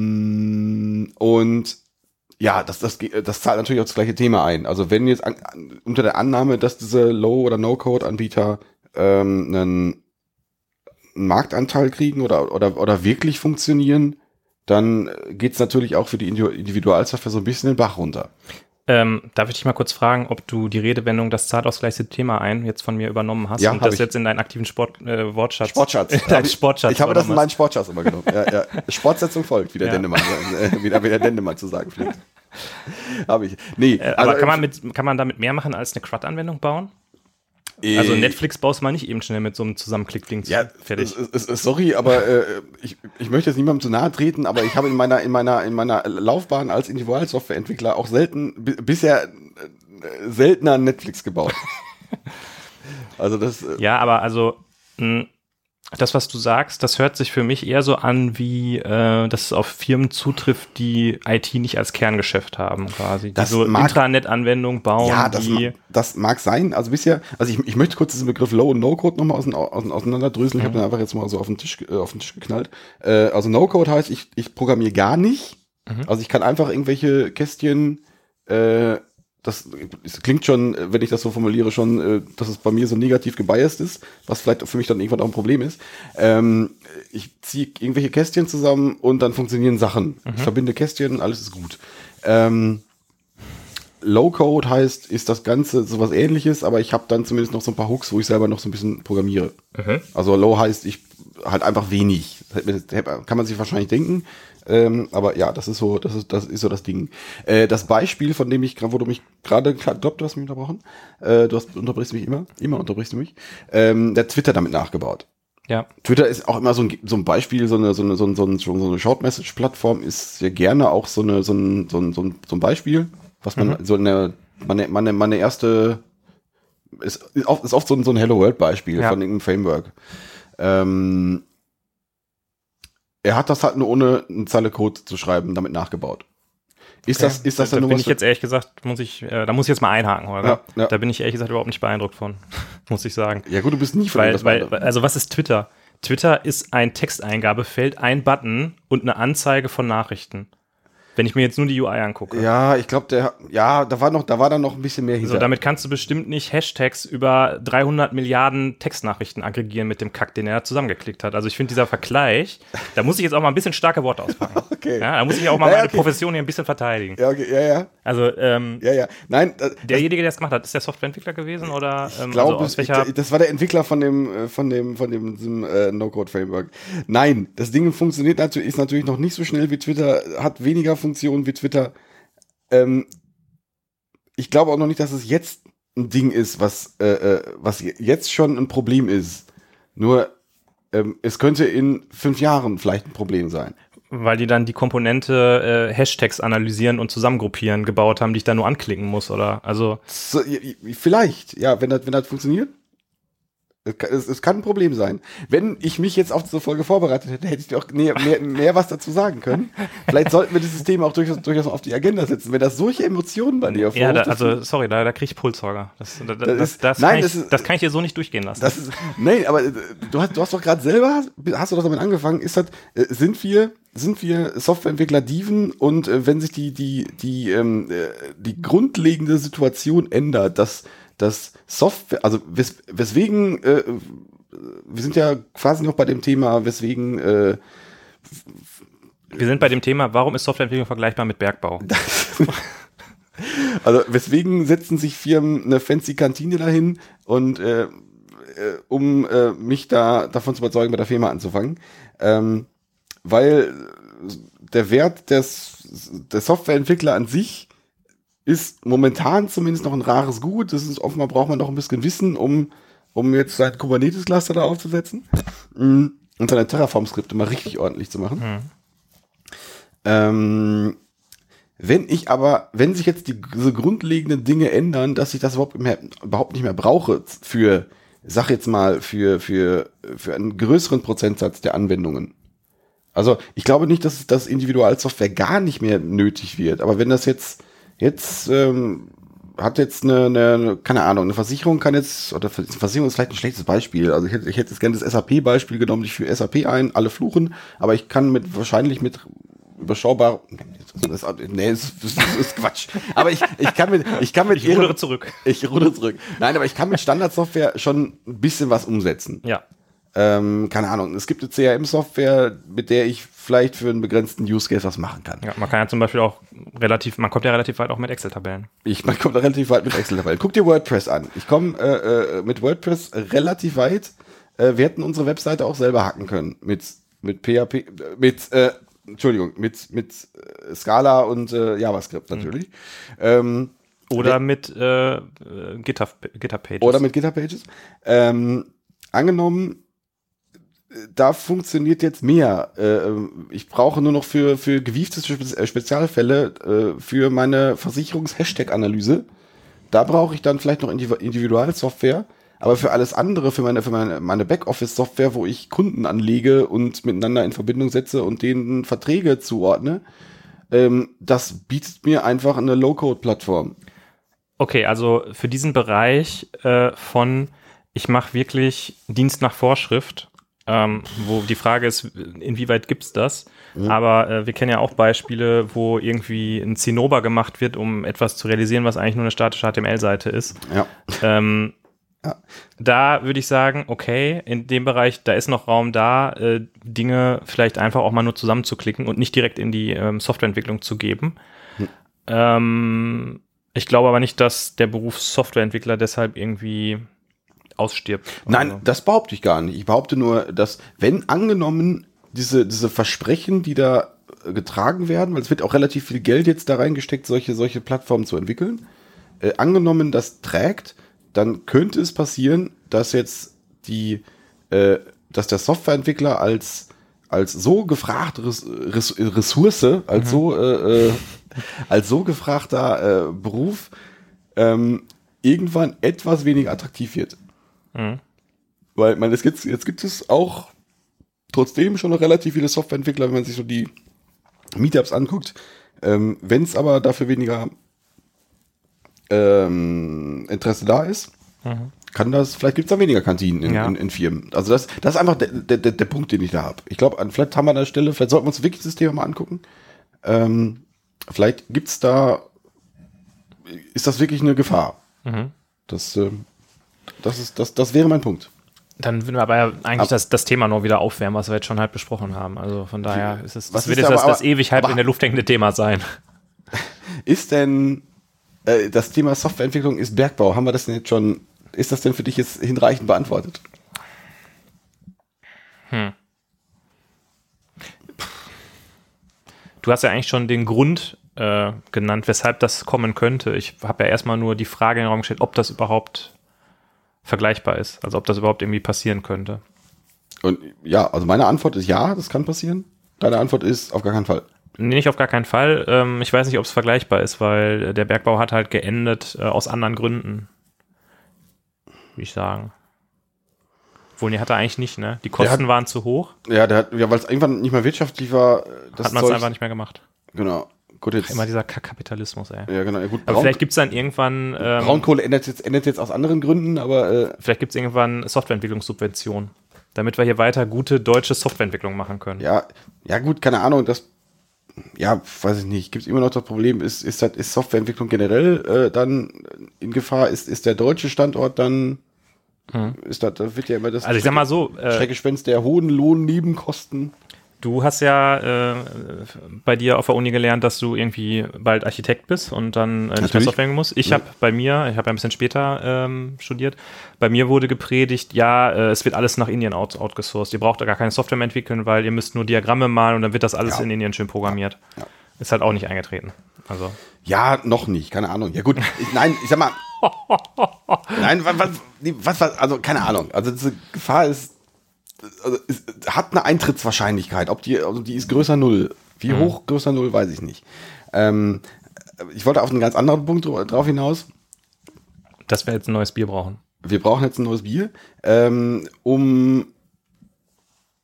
und ja, das, das, das zahlt natürlich auch das gleiche Thema ein. Also wenn jetzt an, unter der Annahme, dass diese Low- oder No-Code-Anbieter ähm, einen, einen Marktanteil kriegen oder, oder, oder wirklich funktionieren, dann geht's natürlich auch für die Individu- Individualsoftware so ein bisschen den Bach runter. Ähm, darf ich dich mal kurz fragen, ob du die Redewendung das gleiche Thema ein jetzt von mir übernommen hast Ja, und das ich. jetzt in deinen aktiven Sport, äh, Wortschatz. Sportschatz. Dein ich- Sportschatz. Ich habe das in meinen Sportschatz immer genommen. Ja, ja. Sportsetzung folgt, wie der Ja. Dendemann, äh, wie der, wie der Dendemann zu sagen pflegt. habe ich. Nee. Äh, aber kann man, mit, kann man damit mehr machen als eine CRUD-Anwendung bauen? Äh, Also Netflix baust mal nicht eben schnell mit so einem Zusammenklick-Ding zu- Ja, fertig. Sorry, aber äh, ich, ich möchte jetzt niemandem zu nahe treten, aber ich habe in meiner in meiner in meiner Laufbahn als Individualsoftwareentwickler auch selten bi- bisher äh, seltener Netflix gebaut. also das äh, Ja, aber also mh, das, was du sagst, das hört sich für mich eher so an, wie äh, dass es auf Firmen zutrifft, die IT nicht als Kerngeschäft haben, quasi. Das die so Intranet-Anwendungen bauen, Ja, das, ma das mag sein. Also bisher, also ich, ich möchte kurz diesen Begriff Low- und No-Code nochmal ausein, ausein, auseinanderdröseln. Ich habe den einfach jetzt mal so auf den Tisch, äh, auf den Tisch geknallt. Äh, also No-Code heißt, ich, ich programmiere gar nicht. Also ich kann einfach irgendwelche Kästchen, äh, das, das klingt schon, äh, wenn ich das so formuliere, schon, äh, dass es bei mir so negativ gebiased ist, was vielleicht für mich dann irgendwann auch ein Problem ist. Ähm, ich ziehe irgendwelche Kästchen zusammen und dann funktionieren Sachen. Ich verbinde Kästchen, alles ist gut. Ähm, Low-Code heißt, ist das Ganze sowas ähnliches, aber ich habe dann zumindest noch so ein paar Hooks, wo ich selber noch so ein bisschen programmiere. Also Low heißt, ich halt einfach wenig. Kann man sich wahrscheinlich denken. Ähm, aber ja, das ist so, das ist, das ist so das Ding. Äh, das Beispiel, von dem ich, wo du mich gerade, glaub, du hast mich unterbrochen, äh, du hast, unterbrichst mich immer, immer unterbrichst du mich, ähm, der Twitter damit nachgebaut. ja, Twitter ist auch immer so ein, so ein Beispiel, so eine, so eine, so eine, so eine, so eine Short-Message-Plattform ist ja gerne auch so eine, so ein, so ein, so ein, so ein Beispiel, was man, so eine, meine, meine, meine erste, ist, ist oft, ist oft so ein, so ein Hello World-Beispiel Ja. von irgendeinem Framework. Ähm, er hat das halt nur ohne eine Zeile Code zu schreiben, damit nachgebaut. Ist das, ist das da dann nur bin ich jetzt ehrlich gesagt, muss ich, äh, da muss ich jetzt mal einhaken, Holger. Ja, ja. Da bin ich ehrlich gesagt überhaupt nicht beeindruckt von, muss ich sagen. ja gut, du bist nie von Weil, weil, beeindruckt. also was ist Twitter? Twitter ist ein Texteingabefeld, ein Button und eine Anzeige von Nachrichten. Wenn ich mir jetzt nur die UI angucke. Ja, ich glaube, der, ja, da war noch, da war dann noch ein bisschen mehr hinter. So, damit kannst du bestimmt nicht Hashtags über 300 Milliarden Textnachrichten aggregieren mit dem Kack, den er zusammengeklickt hat. Also ich finde dieser Vergleich, da muss ich jetzt auch mal ein bisschen starke Worte auspacken. Okay. Ja, da muss ich auch mal Ja, meine okay. Profession hier ein bisschen verteidigen. ja, okay, ja, ja, Also ähm, ja, ja. Nein, äh, derjenige, der das gemacht hat, ist der Softwareentwickler gewesen oder ähm, Ich glaube, also ich, das war der Entwickler von dem, äh, von dem, von dem, diesem, äh, No-Code-Framework. Nein, das Ding funktioniert natürlich, ist natürlich noch nicht so schnell wie Twitter, hat weniger Funktionen wie Twitter. Ähm, ich glaube auch noch nicht, dass es jetzt ein Ding ist, was, äh, äh, was jetzt schon ein Problem ist. Nur, ähm, es könnte in fünf Jahren vielleicht ein Problem sein. weil die dann die Komponente äh, Hashtags analysieren und zusammengruppieren gebaut haben, die ich da nur anklicken muss, oder? Also, So, vielleicht, ja, wenn das, wenn das funktioniert. Es kann, ein Problem sein. Wenn ich mich jetzt auf diese Folge vorbereitet hätte, hätte ich dir auch mehr, mehr, mehr was dazu sagen können. Vielleicht sollten wir dieses Thema auch durchaus, durchaus auf die Agenda setzen, wenn das solche Emotionen bei dir ja, da, also, sorry, da, da kriege ich Pulssorger. Das, da, das, Das das, nein, kann ich, das ist- das kann ich dir so nicht durchgehen lassen. Ist, nein, aber äh, du hast, du hast doch gerade selber, hast du doch damit angefangen, ist das, äh, sind wir, sind wir Softwareentwickler Diven und äh, wenn sich die, die, die, ähm, äh, die grundlegende Situation ändert, dass, dass Software, also wes, weswegen, äh, wir sind ja quasi noch bei dem Thema, weswegen, äh, Wir sind bei dem Thema, warum ist Softwareentwicklung vergleichbar mit Bergbau? Also weswegen setzen sich Firmen eine fancy Kantine dahin und äh, äh, um äh, mich da davon zu überzeugen, bei der Firma anzufangen, ähm, weil der Wert des der Softwareentwickler an sich ist momentan zumindest noch ein rares Gut. Das ist offenbar braucht man noch ein bisschen Wissen, um um jetzt sein Kubernetes-Cluster da aufzusetzen mm, und seine Terraform-Skripte mal richtig ordentlich zu machen. Ähm, wenn ich aber, wenn sich jetzt die, diese grundlegenden Dinge ändern, dass ich das überhaupt, mehr, überhaupt nicht mehr brauche für, sag jetzt mal, für, für, für einen größeren Prozentsatz der Anwendungen. Also ich glaube nicht, dass das Individualsoftware gar nicht mehr nötig wird. Aber wenn das jetzt, jetzt ähm, hat jetzt eine, eine, keine Ahnung, eine Versicherung kann jetzt, oder Versicherung ist vielleicht ein schlechtes Beispiel. Also ich hätte, ich hätte jetzt gerne das SAP-Beispiel genommen, ich führe SAP ein, alle fluchen, aber ich kann mit wahrscheinlich mit überschaubar, das, nee, das, das, das ist Quatsch. Aber ich, ich kann mit, ich kann mit Ich rudere zurück. Ich rudere zurück. Nein, aber ich kann mit Standardsoftware schon ein bisschen was umsetzen. Ja. Ähm, keine Ahnung. Es gibt eine CRM-Software, mit der ich vielleicht für einen begrenzten Use Case was machen kann. ja. Man kann ja zum Beispiel auch relativ, man kommt ja relativ weit auch mit Excel-Tabellen. Ich man kommt relativ weit mit Excel dabei. Guck dir WordPress an. Ich komme äh, äh, mit WordPress relativ weit. Äh, wir hätten unsere Webseite auch selber hacken können mit mit PHP, äh, mit äh, Entschuldigung, mit mit äh, Scala und äh, JavaScript natürlich. Ähm, Oder mit äh, GitHub, GitHub Pages. Oder mit GitHub Pages. Ähm, angenommen, da funktioniert jetzt mehr. Äh, ich brauche nur noch für, für gewiefte äh, Spezialfälle äh, für meine Versicherungs-Hashtag-Analyse. Da brauche ich dann vielleicht noch Indiv- Individualsoftware. Aber für alles andere, für meine, für meine, meine Backoffice-Software, wo ich Kunden anlege und miteinander in Verbindung setze und denen Verträge zuordne, ähm, das bietet mir einfach eine Low-Code-Plattform. Okay, also für diesen Bereich äh, von ich mache wirklich Dienst nach Vorschrift, ähm, wo die Frage ist, inwieweit gibt's das? Aber äh, wir kennen ja auch Beispiele, wo irgendwie ein Zinnober gemacht wird, um etwas zu realisieren, was eigentlich nur eine statische HTML-Seite ist. Ja. Ähm, Ja. Da würde ich sagen, okay, in dem Bereich, da ist noch Raum da, äh, Dinge vielleicht einfach auch mal nur zusammenzuklicken und nicht direkt in die ähm, Softwareentwicklung zu geben. Ähm, ich glaube aber nicht, dass der Beruf Softwareentwickler deshalb irgendwie ausstirbt. Nein, Also, das behaupte ich gar nicht. Ich behaupte nur, dass, wenn angenommen diese, diese Versprechen, die da äh, getragen werden, weil es wird auch relativ viel Geld jetzt da reingesteckt, solche, solche Plattformen zu entwickeln, äh, angenommen das trägt, dann könnte es passieren, dass jetzt die, äh, dass der Softwareentwickler als, als so gefragte Res Res Ressource, als so, äh, äh, als so gefragter äh, Beruf, ähm, irgendwann etwas weniger attraktiv wird. Mhm. Weil, man, es gibt, jetzt gibt es auch trotzdem schon noch relativ viele Softwareentwickler, wenn man sich so die Meetups anguckt. Ähm, wenn es aber dafür weniger ähm, Interesse da ist, kann das, vielleicht gibt es da weniger Kantinen in, Ja. in, in Firmen. Also das, das ist einfach der, der, der, der Punkt, den ich da habe. Ich glaube, vielleicht haben wir an der Stelle, vielleicht sollten wir uns wirklich das Thema mal angucken. Ähm, vielleicht gibt es da, ist das wirklich eine Gefahr? Mhm. Das, ähm, das, ist, das, das wäre mein Punkt. Dann würden wir aber ja eigentlich Ab- das, das Thema nur wieder aufwärmen, was wir jetzt schon halt besprochen haben. Also von daher ist es, Was das wird jetzt aber- das, das aber- ewig halb aber- in der Luft hängende Thema sein. Ist denn äh, das Thema Softwareentwicklung ist Bergbau? Haben wir das denn jetzt schon? Ist das denn für dich jetzt hinreichend beantwortet? Du hast ja eigentlich schon den Grund äh, genannt, weshalb das kommen könnte. Ich habe ja erstmal nur die Frage in den Raum gestellt, ob das überhaupt vergleichbar ist. Also ob das überhaupt irgendwie passieren könnte. Und ja, also meine Antwort ist ja, das kann passieren. Deine Antwort ist auf gar keinen Fall. Nee, nicht auf gar keinen Fall. Ähm, ich weiß nicht, ob es vergleichbar ist, weil äh, der Bergbau hat halt geendet äh, aus anderen Gründen. Würde ich sagen. Obwohl, nee, hat er eigentlich nicht, ne? Die Kosten hat- waren zu hoch, Ja, ja, weil es irgendwann nicht mehr wirtschaftlich war. äh, Das hat man es einfach nicht mehr gemacht. Genau. Gut, jetzt. Immer dieser Kack- Kapitalismus, ey. ja, genau. Ja, gut, Aber Braun, vielleicht gibt es dann irgendwann, ähm, Braunkohle endet jetzt, endet jetzt aus anderen Gründen, aber äh, vielleicht gibt es irgendwann Softwareentwicklungssubventionen, damit wir hier weiter gute deutsche Softwareentwicklung machen können. ja, ja gut, keine Ahnung, das ja, weiß ich nicht. Gibt es immer noch das Problem, ist, ist, das, ist Softwareentwicklung generell äh, dann in Gefahr? Ist, ist der deutsche Standort dann, ist das, da wird ja immer das Also ich sag mal so, äh, Schreckgespenst der hohen Lohnnebenkosten. Du hast ja äh, bei dir auf der Uni gelernt, dass du irgendwie bald Architekt bist und dann äh, nicht mehr. Software musst. Ich Ja. habe bei mir, ich habe ja ein bisschen später ähm, studiert, bei mir wurde gepredigt, ja, äh, es wird alles nach Indien out, outgesourced. Ihr braucht da gar keine Software mehr entwickeln, weil ihr müsst nur Diagramme malen und dann wird das alles Ja. in Indien schön programmiert. Ja. Ist halt auch nicht eingetreten. Also Ja, noch nicht, keine Ahnung. Ja gut, ich, nein, ich sag mal, Nein, was, was, was, also keine Ahnung. Also diese Gefahr ist, also ist, hat eine Eintrittswahrscheinlichkeit. Ob die, also die ist größer null. Wie Mhm. hoch größer null, weiß ich nicht. Ähm, ich wollte auf einen ganz anderen Punkt dra- drauf hinaus. Dass wir jetzt ein neues Bier brauchen. Wir brauchen jetzt ein neues Bier, ähm, um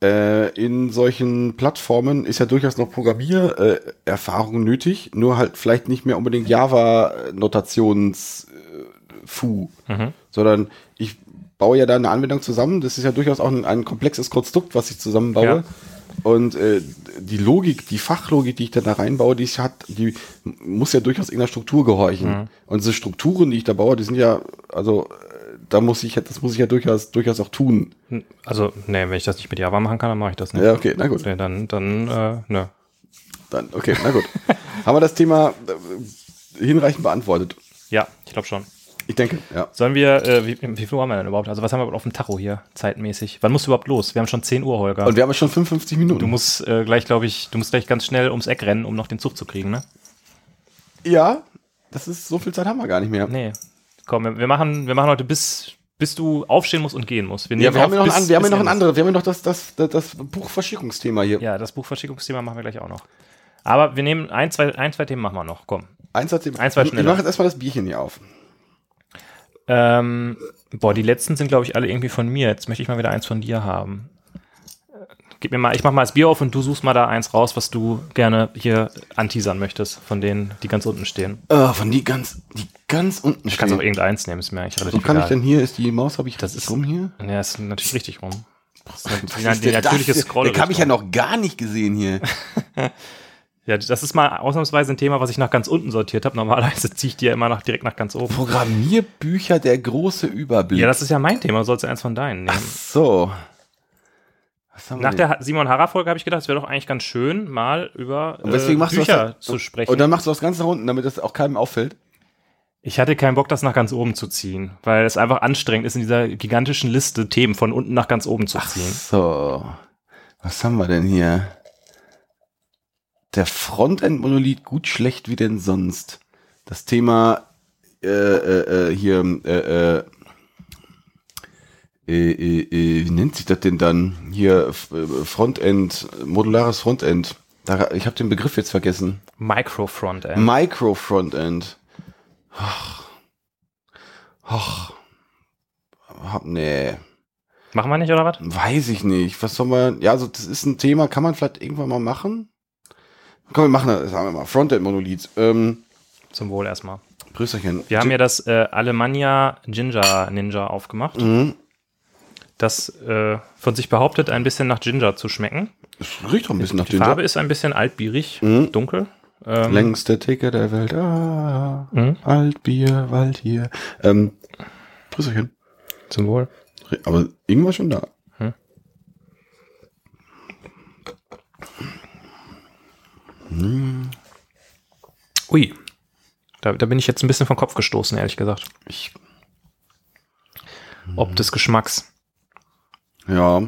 äh, in solchen Plattformen ist ja durchaus noch Programmiererfahrung äh, nötig, nur halt vielleicht nicht mehr unbedingt Java-Notations äh, Fu, Mhm. sondern baue ja da eine Anwendung zusammen. Das ist ja durchaus auch ein, ein komplexes Konstrukt, was ich zusammenbaue. Ja. Und äh, die Logik, die Fachlogik, die ich dann da reinbaue, die hat, die muss ja durchaus irgendeiner Struktur gehorchen. Mhm. Und diese Strukturen, die ich da baue, die sind ja, also da muss ich, das muss ich ja durchaus, durchaus auch tun. Also, nee, wenn ich das nicht mit Java machen kann, dann mache ich das nicht. Ja, okay, na gut. Nee, dann, dann, äh, ne. Dann, okay, na gut. Haben wir das Thema äh, hinreichend beantwortet? Ja, ich glaube schon. Ich denke, ja. Sollen wir, äh, wie, wie viel Uhr haben wir denn überhaupt? Also, was haben wir überhaupt auf dem Tacho hier, zeitmäßig? Wann musst du überhaupt los? Wir haben schon 10 Uhr, Holger. Und wir haben ja schon 55 Minuten. du musst äh, gleich, glaube ich, du musst gleich ganz schnell ums Eck rennen, um noch den Zug zu kriegen, ne? ja, das ist, so viel Zeit haben wir gar nicht mehr. Nee. Komm, wir, wir machen, wir machen heute bis, bis du aufstehen musst und gehen musst. Ja, nehmen wir haben ja noch, auf ein, bis- wir haben ja bis noch ein anderes, wir haben ja noch das, das, das, das Buchverschickungsthema hier. Ja, das Buchverschickungsthema machen wir gleich auch noch. Aber wir nehmen ein, zwei, ein, zwei Themen machen wir noch. Komm. Eins, hat sie- Ein, zwei ich mache jetzt erstmal das Bierchen hier auf. Ähm, boah, die letzten sind, glaube ich, alle irgendwie von mir. Jetzt möchte ich mal wieder eins von dir haben. Gib mir mal, ich mach mal das Bier auf und du suchst mal da eins raus, was du gerne hier anteasern möchtest, von denen, die ganz unten stehen. Äh, von die ganz, die ganz unten Du kannst auch stehen. irgendeins nehmen, ist mir eigentlich Wo relativ kann ich egal. denn hier, ist die Maus, habe ich Das ist- rum hier? Ja, ist natürlich richtig rum. Das ist Was die, die natürliche? Scroll. Den habe ich ja noch gar nicht gesehen hier. Ja, das ist mal ausnahmsweise ein Thema, was ich nach ganz unten sortiert habe. Normalerweise ziehe ich die ja immer nach, direkt nach ganz oben. Programmierbücher, der große Überblick. Ja, das ist ja mein Thema, du sollst ja eins von deinen nehmen. so. Haben wir Nach denn? der Simon Harrer-Folge habe ich gedacht, es wäre doch eigentlich ganz schön, mal über äh, du das Bücher dann- zu sprechen. Und dann machst du das ganz nach unten, damit das auch keinem auffällt. Ich hatte keinen Bock, das nach ganz oben zu ziehen, weil es einfach anstrengend ist, in dieser gigantischen Liste Themen von unten nach ganz oben zu ziehen. So. Was haben wir denn hier? Der Frontend-Monolith gut, schlecht wie denn sonst. Das Thema äh, äh, äh, hier, äh, äh, äh, äh, wie nennt sich das denn dann? Hier äh, Frontend, modulares Frontend. Da, ich habe den Begriff jetzt vergessen. Micro-Frontend. Micro Frontend. Ach. Ach. Hab- Nee, Machen wir nicht, oder was? weiß ich nicht. Was soll man, ja, so, das ist ein Thema, kann man vielleicht irgendwann mal machen? Komm, wir machen das, sagen wir mal. Frontend-Monolith. Ähm, Zum Wohl erstmal. Prösterchen. Wir haben ja das äh, Alemannia Ginger Ninja aufgemacht, Mhm. das äh, von sich behauptet, ein bisschen nach Ginger zu schmecken. Es riecht doch ein bisschen nach Die Ginger. Farbe ist ein bisschen altbierig, Mhm. dunkel. Ähm, Längste Theke der Welt. Ah, Mhm. Altbier, Wald hier. Ähm, Prösterchen. Zum Wohl. Aber irgendwas schon da. Ui. Da, da bin ich jetzt ein bisschen vom Kopf gestoßen, ehrlich gesagt. Ich, Ob des Geschmacks. ja.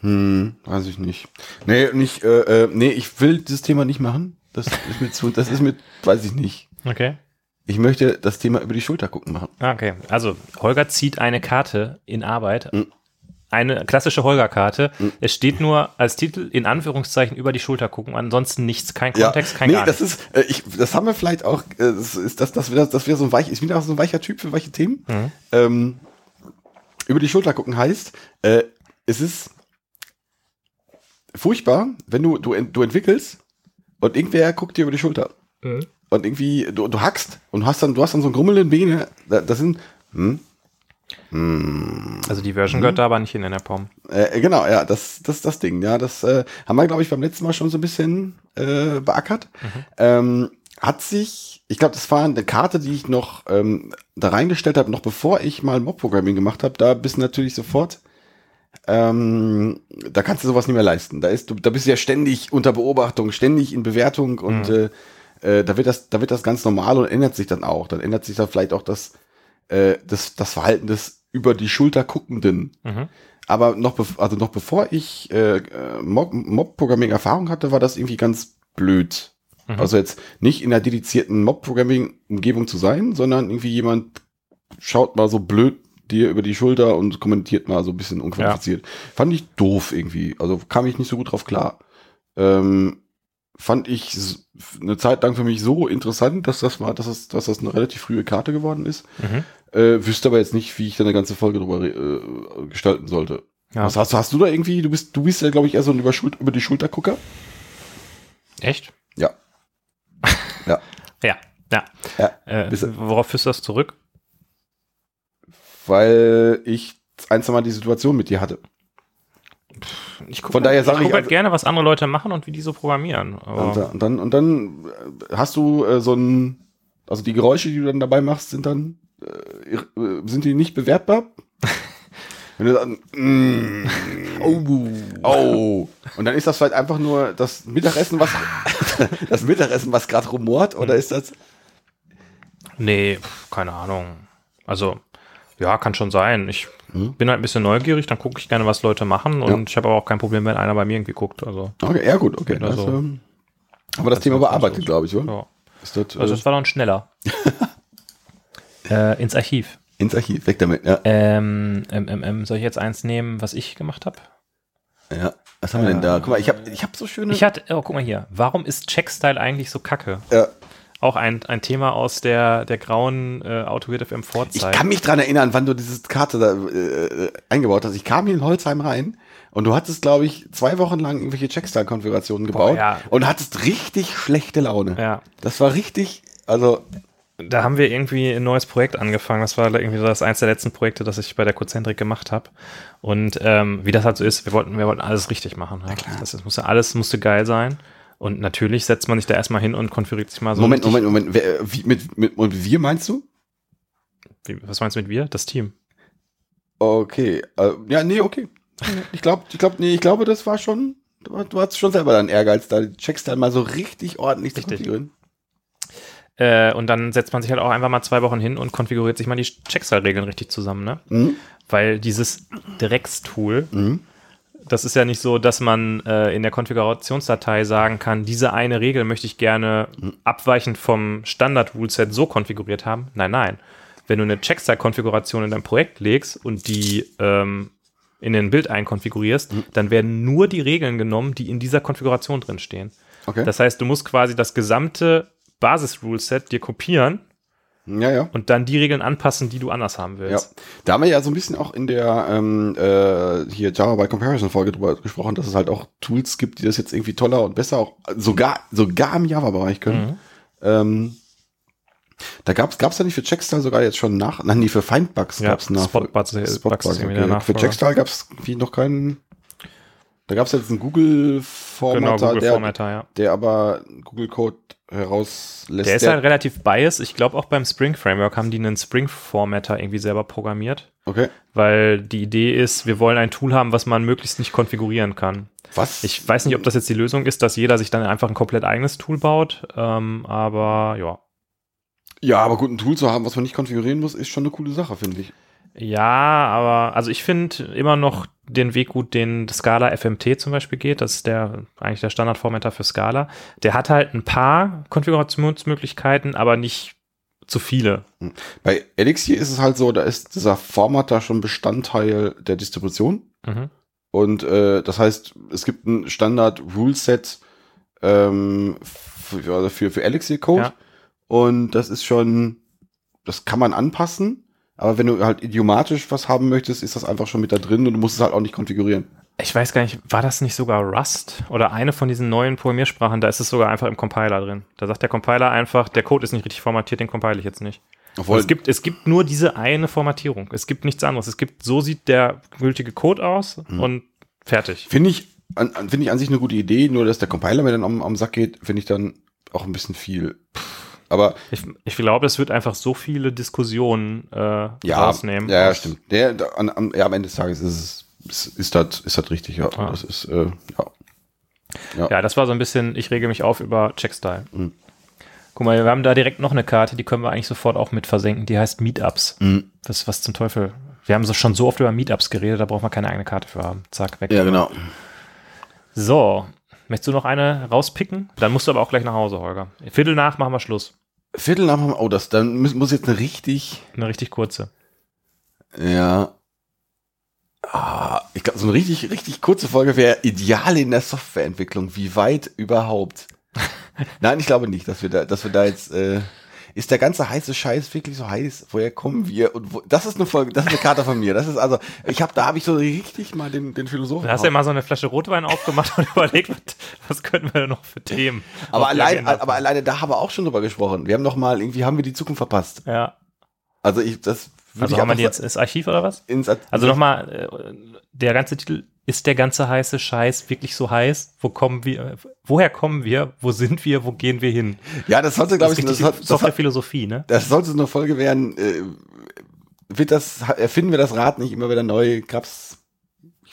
Hm, weiß ich nicht. Nee, nicht, äh, äh, nee, ich will dieses Thema nicht machen. Das ist mir zu, das ist mir, weiß ich nicht. Okay. Ich möchte das Thema über die Schulter gucken machen. Ah, Okay, also Holger zieht eine Karte in Arbeit. Mhm. Eine klassische Holger-Karte. Es steht nur als Titel in Anführungszeichen über die Schulter gucken, ansonsten nichts, kein Kontext, kein nee, gar das nichts. ist, äh, ich, das haben wir vielleicht auch, äh, das ist, das, das wieder, das wieder so ein weich, ich bin auch so ein weicher Typ für weiche Themen. Mhm. Ähm, über die Schulter gucken heißt, äh, es ist furchtbar, wenn du, du, du entwickelst und irgendwer guckt dir über die Schulter. Mhm. Und irgendwie, du, du hackst und hast dann, du hast dann so einen grummelnden Beine, da, das sind, hm, Also die Version gehört da aber nicht hin in der POM. Äh, genau, ja, das das das Ding. Ja, das äh, haben wir, glaube ich, beim letzten Mal schon so ein bisschen äh, beackert. Ähm, hat sich, ich glaube, das war eine Karte, die ich noch ähm, da reingestellt habe, noch bevor ich mal Mob-Programming gemacht habe. Da bist du natürlich sofort, ähm, da kannst du sowas nicht mehr leisten. Da ist, du, da bist du ja ständig unter Beobachtung, ständig in Bewertung und äh, äh, da wird das, da wird das ganz normal und ändert sich dann auch. Dann ändert sich da vielleicht auch das, äh, das, das Verhalten des über die Schulter guckenden. Mhm. Aber noch, also noch bevor ich äh, äh, Mob- Mob-Programming-Erfahrung hatte, war das irgendwie ganz blöd. Also jetzt nicht in einer dedizierten Mob-Programming-Umgebung zu sein, sondern irgendwie jemand schaut mal so blöd dir über die Schulter und kommentiert mal so ein bisschen unqualifiziert. Fand ich doof irgendwie. Also kam ich nicht so gut drauf klar. Ähm, fand ich eine Zeit lang für mich so interessant, dass das mal, dass das, dass das eine relativ frühe Karte geworden ist. Mhm. Äh, wüsste aber jetzt nicht, wie ich da eine ganze Folge drüber äh, gestalten sollte. Ja. Was hast, du- hast du da irgendwie, du bist, du bist ja, glaube ich, eher so ein über, Schul über die Schultergucker? Echt? Ja. Ja. Ja, ja. Ja, Äh, worauf führst du das zurück? Weil ich ein, zwei Mal die Situation mit dir hatte. Ich guck Von halt- ich guck ich halt also- gerne, was andere Leute machen und wie die so programmieren. Und, dann, und dann äh, hast du äh, so ein, also die Geräusche, die du dann dabei machst, sind dann, äh, äh, sind die nicht bewertbar? Wenn du dann, mm, oh, oh, und dann ist das vielleicht einfach nur das Mittagessen, was, das Mittagessen, was gerade rumort, oder ist das? nee, keine Ahnung. Also, ja, kann schon sein. Ich Hm? bin halt ein bisschen neugierig, dann gucke ich gerne, was Leute machen und Ja. ich habe aber auch kein Problem, wenn einer bei mir irgendwie guckt. Also, Okay, ja gut, okay. Oder Das, so. ähm, aber das Thema wird bearbeitet, glaube ich, oder? ja. Ist das, Also, äh, es war dann schneller. äh, ins Archiv. ins Archiv, weg damit, ja. Ähm, ähm, ähm, ähm, soll ich jetzt eins nehmen, was ich gemacht habe? ja. Was haben wir denn da? Guck mal, ich habe ich hab so schöne. Ich hatte, oh, guck mal hier. Warum ist Checkstyle eigentlich so kacke? ja, Auch ein, ein Thema aus der, der grauen äh, AutoGrid FM Ich kann mich dran erinnern, wann du diese Karte da äh, eingebaut hast. Ich kam hier in Holzheim rein und du hattest, glaube ich, zwei Wochen lang irgendwelche Checkstyle-Konfigurationen gebaut ja. und hattest richtig schlechte Laune. Ja. Das war richtig, also da haben wir irgendwie ein neues Projekt angefangen. Das war irgendwie das eins der letzten Projekte, das ich bei der Cozentrik gemacht habe. Und ähm, wie das halt so ist, wir wollten, wir wollten alles richtig machen. Ja. Das, das musste alles musste geil sein. Und natürlich setzt man sich da erstmal hin und konfiguriert sich mal so. Moment, Moment, Moment. Wer, wie, mit, mit, und wir meinst du? Wie, was meinst du mit wir? Das Team. Okay. Äh, ja, nee, okay. Ich glaube, ich glaube, nee, ich glaube, das war schon, du, hattest schon selber deinen Ehrgeiz, da die Checkstyle mal so richtig ordentlich zu Richtig. konfigurieren. Äh, und dann setzt man sich halt auch einfach mal zwei Wochen hin und konfiguriert sich mal die Checkstyle-Regeln richtig zusammen, ne? Mhm. Weil dieses Dreckstool, Mhm. Das ist ja nicht so, dass man äh, in der Konfigurationsdatei sagen kann, diese eine Regel möchte ich gerne abweichend vom Standard-Ruleset so konfiguriert haben. Nein, nein. Wenn du eine Checkstyle-Konfiguration in dein Projekt legst und die ähm, in den Bild einkonfigurierst, dann werden nur die Regeln genommen, die in dieser Konfiguration drin stehen. Okay. Das heißt, du musst quasi das gesamte Basis-Ruleset dir kopieren ja, ja. und dann die Regeln anpassen, die du anders haben Ja, willst. da haben wir ja so ein bisschen auch in der ähm, äh, hier Java by Comparison Folge drüber gesprochen, dass es halt auch Tools gibt, die das jetzt irgendwie toller und besser auch sogar sogar im Java-Bereich können. Mhm. Ähm, da gab's gab's da nicht für Checkstyle sogar jetzt schon nach, nein, nee, für Findbugs Ja, gab's nach Spotbugs, äh, Bugs ist irgendwie der Für. Checkstyle gab's wie noch keinen. Da gab's jetzt einen Google Genau, Google der, Formatter, ja. der aber Google Code herauslässt. Der ist halt relativ biased. Ich glaube, auch beim Spring Framework haben die einen Spring Formatter irgendwie selber programmiert, okay. weil die Idee ist, wir wollen ein Tool haben, was man möglichst nicht konfigurieren kann. Was? Ich weiß nicht, ob das jetzt die Lösung ist, dass jeder sich dann einfach ein komplett eigenes Tool baut, ähm, aber ja. ja, aber gut, ein Tool zu haben, was man nicht konfigurieren muss, ist schon eine coole Sache, finde ich. Ja, aber also ich finde immer noch den Weg gut, den Scala FMT zum Beispiel geht. Das ist der eigentlich der Standardformatter für Scala. Der hat halt ein paar Konfigurationsmöglichkeiten, aber nicht zu viele. Bei Elixir ist es halt so, da ist dieser Formatter schon Bestandteil der Distribution. Mhm. Und äh, das heißt, es gibt ein Standard-Rule-Set ähm, für, also für, für Elixir-Code. Ja. Und das ist schon, das kann man anpassen. Aber wenn du halt idiomatisch was haben möchtest, ist das einfach schon mit da drin und du musst es halt auch nicht konfigurieren. Ich weiß gar nicht, war das nicht sogar Rust oder eine von diesen neuen Programmiersprachen? Da ist es sogar einfach im Compiler drin. Da sagt der Compiler einfach, der Code ist nicht richtig formatiert, den compile ich jetzt nicht. Obwohl, es, gibt, es gibt nur diese eine Formatierung. Es gibt nichts anderes. Es gibt, so sieht der gültige Code aus und fertig. finde ich, finde ich an sich eine gute Idee, nur dass der Compiler mir dann am, am Sack geht, finde ich dann auch ein bisschen viel. Aber Ich, ich glaube, es wird einfach so viele Diskussionen äh, ja, rausnehmen. ja, ja, stimmt. Der, an, am, ja, am Ende des Tages ist es, ist, ist das, ist das richtig, ja. Ah. Das ist, äh, ja. Ja, das war so ein bisschen, ich rege mich auf über Checkstyle. Mhm. Guck mal, wir haben da direkt noch eine Karte, die können wir eigentlich sofort auch mit versenken. Die heißt Meetups. Mhm. Was, was zum Teufel? Wir haben so schon so oft über Meetups geredet, da brauchen wir keine eigene Karte für haben. Zack, weg. Ja, genau. So, Möchtest du noch eine rauspicken? Dann musst du aber auch gleich nach Hause, Holger. Viertel nach machen wir Schluss. Viertel nach, oh, das, dann muss, muss jetzt eine richtig, Eine richtig kurze. ja, ah, ich glaube, so eine richtig, richtig kurze Folge wäre ideal in der Softwareentwicklung. Wie weit überhaupt? Nein, ich glaube nicht, dass wir da, dass wir da jetzt, äh, ist der ganze heiße Scheiß wirklich so heiß? Woher kommen wir? Und wo, das ist eine Folge, das ist eine Karte von mir. Das ist also, ich habe, da habe ich so richtig mal den, den Philosophen. Da hast du ja mal so eine Flasche Rotwein aufgemacht und überlegt, was, was könnten wir denn noch für Themen? aber auf die allein, Agenda aber alleine da haben wir auch schon drüber gesprochen. Wir haben noch mal, irgendwie haben wir die Zukunft verpasst. Ja. Also ich, das würde Also ich haben wir jetzt ins Archiv oder was? ins, Also nochmal, äh, der ganze Titel, ist der ganze heiße Scheiß wirklich so heiß? Wo kommen wir, woher kommen wir? Wo sind wir? Wo gehen wir hin? Ja, das sollte, glaube ich, das, hat- das, hat- Softwarephilosophie, ne? das sollte so eine Folge werden. Äh, wird das, erfinden wir das Rad nicht immer wieder neu? Gab's. Ich,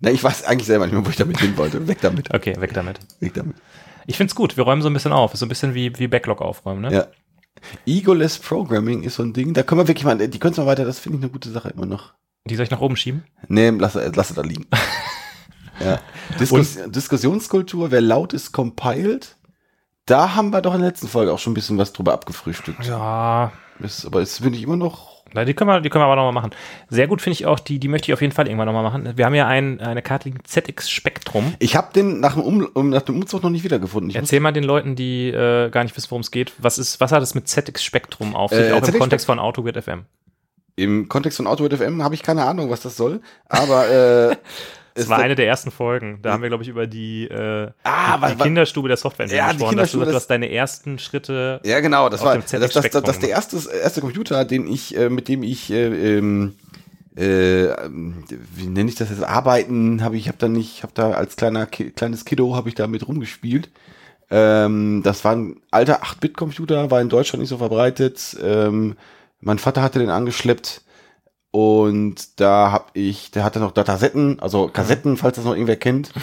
na, ich weiß eigentlich selber nicht mehr, wo ich damit hin wollte. Weg damit. Okay, weg damit. Weg damit. Ich find's gut, wir räumen so ein bisschen auf. Ist so ein bisschen wie, wie Backlog aufräumen, ne? Ja. Egoless Programming ist so ein Ding. Da können wir wirklich mal, die können wir weiter, das finde ich eine gute Sache immer noch. Die soll ich nach oben schieben? Nee, lass, lass es da liegen. ja. Diskus, Diskussionskultur, wer laut ist, compiled. Da haben wir doch in der letzten Folge auch schon ein bisschen was drüber abgefrühstückt. Ja, Das, aber es finde ich immer noch. Na, die können wir, die können wir aber nochmal machen. Sehr gut finde ich auch, die, die möchte ich auf jeden Fall irgendwann nochmal machen. Wir haben ja ein, eine Karte liegen, ZX Spektrum. Ich habe den nach dem, um, nach dem Umzug noch nicht wiedergefunden. Ich Erzähl mal den Leuten, die äh, gar nicht wissen, worum es geht. Was ist, was hat es mit ZX Spektrum auf sich, Äh, auch im ZX Kontext von AutoGrid FM? Im Kontext von AutoWord FM habe ich keine Ahnung, was das soll. Aber äh, es war eine der ersten Folgen. Da haben wir, glaube ich, über die, äh, Ah, die, die weil- Kinderstube der Software Ja, die gesprochen. Dass du, hast deine ersten Schritte. Ja, genau, das war das, das, das, das, der erste, erste Computer, den ich, äh, mit dem ich, äh, ähm, äh, wie nenne ich das jetzt, arbeiten, habe ich, habe da nicht, habe da als kleiner kleines Kiddo habe ich da mit rumgespielt. Ähm, das war ein alter 8-Bit-Computer, war in Deutschland nicht so verbreitet. Ähm, mein Vater hatte den angeschleppt und da habe ich, der hatte noch Datasetten, also Kassetten, falls das noch irgendwer kennt.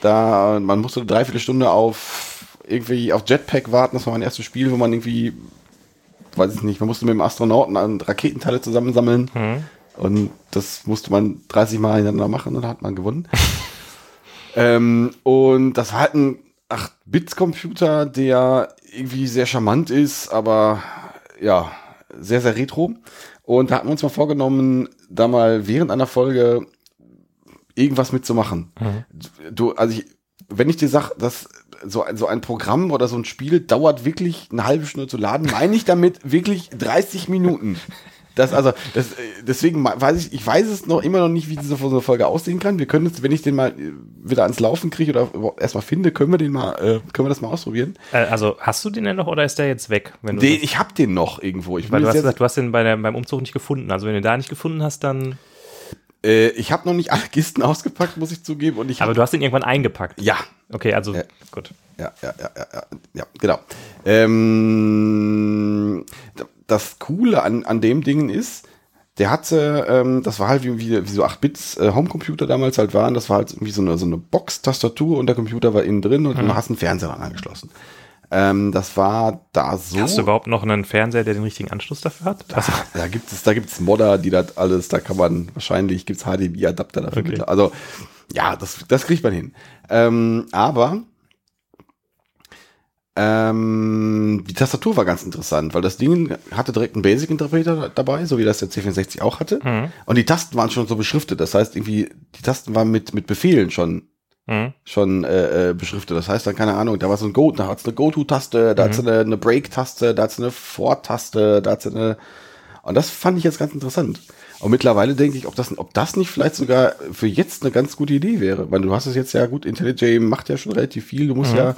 Da, man musste eine Dreiviertelstunde auf irgendwie auf Jetpack warten. Das war mein erstes Spiel, wo man irgendwie, weiß ich nicht, man musste mit dem Astronauten an Raketenteile zusammensammeln. Hm. Und das musste man 30 Mal hintereinander machen und dann hat man gewonnen. ähm, und das war halt ein 8-Bit-Computer, der irgendwie sehr charmant ist, aber ja, sehr, sehr retro. Und da hatten wir uns mal vorgenommen, da mal während einer Folge irgendwas mitzumachen. Du, also ich, wenn ich dir sag, dass so, ein- so ein Programm oder so ein Spiel dauert wirklich eine halbe Stunde zu laden, meine ich damit wirklich 30 Minuten. Das, also, das, äh, deswegen weiß ich, ich weiß es noch immer noch nicht, wie diese so eine Folge aussehen kann. Wir können jetzt, wenn ich den mal äh, wieder ans Laufen kriege oder erstmal finde, können wir den mal, äh, können wir das mal ausprobieren. Also, hast du den denn noch oder ist der jetzt weg? Den, ich hab den noch irgendwo. Ich, weil du hast jetzt, gesagt, du hast den bei der, beim Umzug nicht gefunden. Also, wenn du den da nicht gefunden hast, dann. ich habe noch nicht alle Kisten ausgepackt, muss ich zugeben. Und ich Aber du hast den irgendwann eingepackt. ja, Okay, also, Ja. gut. ja, ja, ja, ja, ja, ja genau. Ähm, das Coole an, an dem Ding ist, der hatte, ähm, das war halt wie, wie, wie so 8-Bits äh, Homecomputer damals halt waren, das war halt irgendwie so eine, so eine Box-Tastatur und der Computer war innen drin und du hast einen Fernseher dran angeschlossen. Ähm, das war da so. Hast du überhaupt noch einen Fernseher, der den richtigen Anschluss dafür hat? Also, Da gibt es, da gibt's Modder, die das alles, da kann man wahrscheinlich gibt's HDMI-Adapter dafür. Okay. Also ja, das, das kriegt man hin. Ähm, aber ähm, die Tastatur war ganz interessant, weil das Ding hatte direkt einen Basic-Interpreter dabei, so wie das der C64 auch hatte. Mhm. Und die Tasten waren schon so beschriftet. Das heißt, irgendwie, die Tasten waren mit, mit Befehlen schon mhm. schon äh, äh, beschriftet. Das heißt dann, keine Ahnung, da war so ein Go, da hat's eine Go-To-Taste, da hat's eine, eine Break-Taste, da hat's eine For-Taste, da hat's eine. Und das fand ich jetzt ganz interessant. Und mittlerweile denke ich, ob das, ob das nicht vielleicht sogar für jetzt eine ganz gute Idee wäre. Weil du hast es jetzt ja gut, IntelliJ macht ja schon relativ viel. Du musst ja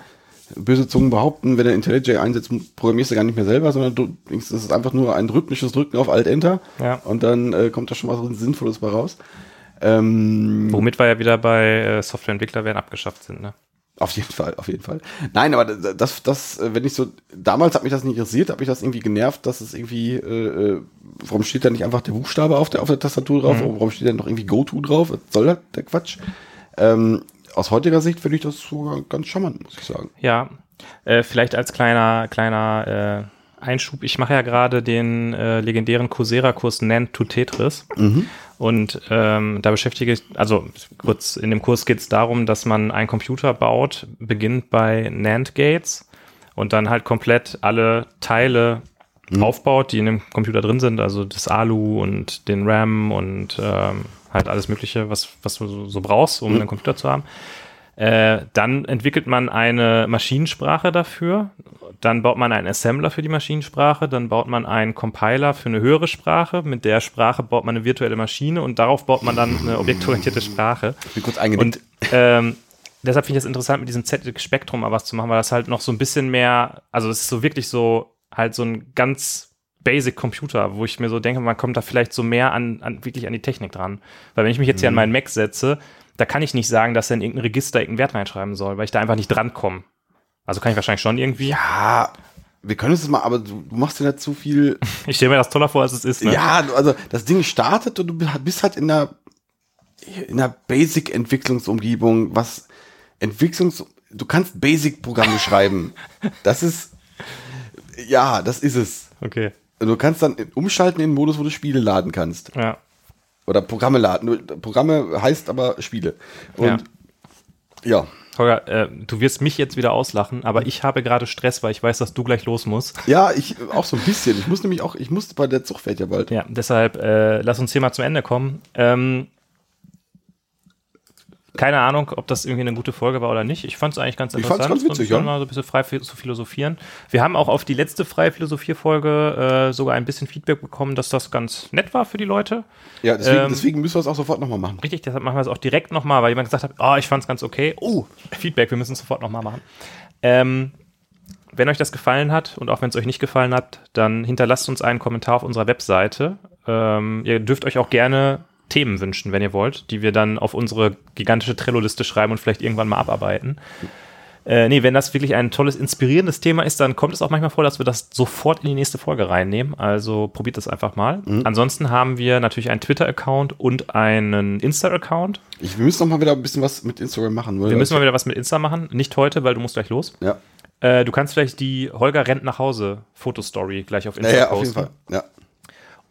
böse Zungen behaupten, wenn du IntelliJ einsetzt, programmierst du gar nicht mehr selber, sondern du denkst, das ist einfach nur ein rhythmisches Drücken auf Alt-Enter. Ja. Und dann äh, kommt da schon was Sinnvolles bei raus. Ähm, Womit wir ja wieder bei äh, Softwareentwickler werden abgeschafft sind, ne? Auf jeden Fall, auf jeden Fall. Nein, aber das, das, äh, wenn ich so, damals hat mich das nicht interessiert, hat mich das irgendwie genervt, dass es irgendwie, äh, äh, warum steht da nicht einfach der Buchstabe auf der, auf der Tastatur drauf? Warum steht da noch irgendwie GoTo drauf? Was soll das, der Quatsch? Ähm, aus heutiger Sicht finde ich das sogar ganz charmant, muss ich sagen. Ja, äh, vielleicht als kleiner, kleiner äh, Einschub. Ich mache ja gerade den äh, legendären Coursera-Kurs Nan to Tetris. Und ähm, da beschäftige ich, also kurz in dem Kurs geht es darum, dass man einen Computer baut, beginnt bei NAND Gates und dann halt komplett alle Teile aufbaut, die in dem Computer drin sind, also das Alu und den RAM und ähm, halt alles Mögliche, was, was du so, so brauchst, um einen Computer zu haben. Äh, dann entwickelt man eine Maschinensprache dafür. Dann baut man einen Assembler für die Maschinensprache. Dann baut man einen Compiler für eine höhere Sprache. Mit der Sprache baut man eine virtuelle Maschine und darauf baut man dann eine objektorientierte Sprache. Ich bin kurz eingenickt. Und ähm, deshalb finde ich das interessant, mit diesem ZX-Spektrum mal was zu machen, weil das halt noch so ein bisschen mehr, also es ist so wirklich so, halt so ein ganz Basic Computer, wo ich mir so denke, man kommt da vielleicht so mehr an, an wirklich an die Technik dran. Weil wenn ich mich jetzt hier an meinen Mac setze, da kann ich nicht sagen, dass er in irgendein Register irgendeinen Wert reinschreiben soll, weil ich da einfach nicht drankomme. Also kann ich wahrscheinlich schon irgendwie. ja, wir können es mal, aber du, machst dir nicht zu viel. Ich stelle mir das toller vor, als es ist. Ne? Ja, also das Ding startet und du bist halt in einer, in einer Basic-Entwicklungsumgebung, was Entwicklungs, du kannst Basic-Programme schreiben. Das ist, ja, das ist es. Okay. Du kannst dann umschalten in den Modus, wo du Spiele laden kannst. Ja. Oder Programme laden. Programme heißt aber Spiele. Und ja. Holger, äh, du wirst mich jetzt wieder auslachen, aber ich habe gerade Stress, weil ich weiß, dass du gleich los musst. Ja, ich auch so ein bisschen. Ich muss nämlich auch, ich muss bei der Zug fährt ja bald. Ja, deshalb äh, lass uns hier mal zum Ende kommen. Ähm, keine Ahnung, ob das irgendwie eine gute Folge war oder nicht. Ich fand es eigentlich ganz Ich fand's interessant. ganz witzig, so ein bisschen ja. mal so ein bisschen frei zu philosophieren. Wir haben auch auf die letzte freie Philosophie-Folge äh, sogar ein bisschen Feedback bekommen, dass das ganz nett war für die Leute. Ja, deswegen, Ähm, deswegen müssen wir es auch sofort nochmal machen. Richtig, deshalb machen wir es auch direkt nochmal, weil jemand gesagt hat, oh, ich fand es ganz okay. Oh, Feedback, wir müssen es sofort nochmal machen. Ähm, wenn euch das gefallen hat und auch wenn es euch nicht gefallen hat, dann hinterlasst uns einen Kommentar auf unserer Webseite. Ähm, ihr dürft euch auch gerne Themen wünschen, wenn ihr wollt, die wir dann auf unsere gigantische Trello-Liste schreiben und vielleicht irgendwann mal abarbeiten. Äh, nee, wenn das wirklich ein tolles, inspirierendes Thema ist, dann kommt es auch manchmal vor, dass wir das sofort in die nächste Folge reinnehmen. Also probiert das einfach mal. Ansonsten haben wir natürlich einen Twitter-Account und einen Insta-Account. Ich, wir müssen noch mal wieder ein bisschen was mit Instagram machen. Wir müssen mal wieder was mit Insta machen. Nicht heute, weil du musst gleich los. Ja, Äh, du kannst vielleicht die Holger rennt nach Hause Fotostory gleich auf Insta ja, ja auf posten. jeden Fall. Ja.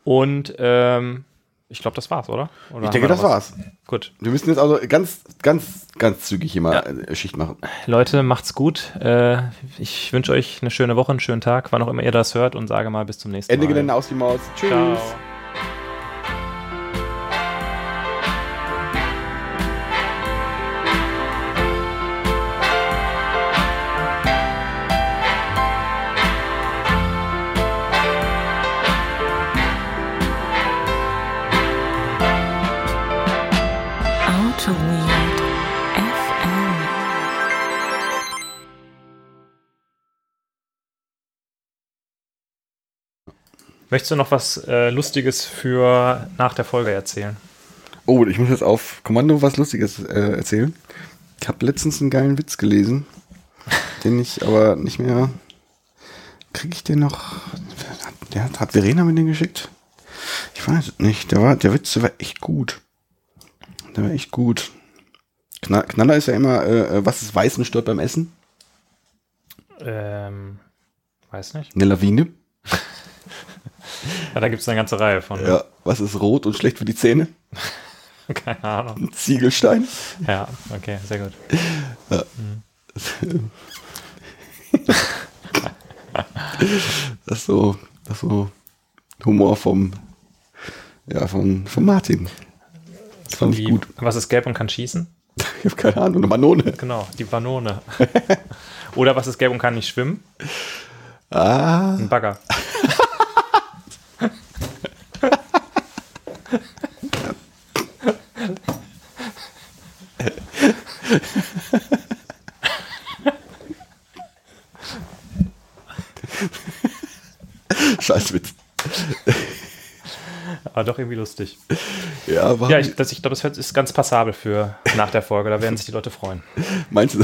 Und ähm, ich glaube, das war's, oder? oder Ich denke, das was? war's. Gut. Wir müssen jetzt also ganz, ganz, ganz zügig hier mal Ja. äh, Schicht machen. Leute, macht's gut. Äh, ich wünsche euch eine schöne Woche, einen schönen Tag, wann auch immer ihr das hört und sage mal bis zum nächsten Ende Mal. Gelände aus die Maus. Tschüss. Ciao. Möchtest du noch was äh, Lustiges für nach der Folge erzählen? Oh, ich muss jetzt auf Kommando was Lustiges äh, erzählen. Ich habe letztens einen geilen Witz gelesen, den ich aber nicht mehr. Kriege ich den noch? Der hat, hat Verena mir den geschickt? Ich weiß es nicht. Der, war, der Witz der war echt gut. Der war echt gut. Knall, Knaller ist ja immer, äh, äh, was ist weiß und stört beim Essen? Ähm, weiß nicht. Eine Lawine. Ja, da gibt es eine ganze Reihe von. Ja. Was ist rot und schlecht für die Zähne? Keine Ahnung. Ein Ziegelstein. Ja, okay, sehr gut. Das ist so, das ist so Humor vom, ja, von, von Martin. Das fand ich Wie- gut. Was ist gelb und kann schießen? Ich habe keine Ahnung, eine Manone. Genau, die Banone. Oder was ist gelb und kann nicht schwimmen? Ah, Ein Bagger. Scheißwitz. Aber doch irgendwie lustig. Ja, aber Ja, ich, das, ich glaube, das ist ganz passabel für nach der Folge. Da werden sich die Leute freuen. meinst du?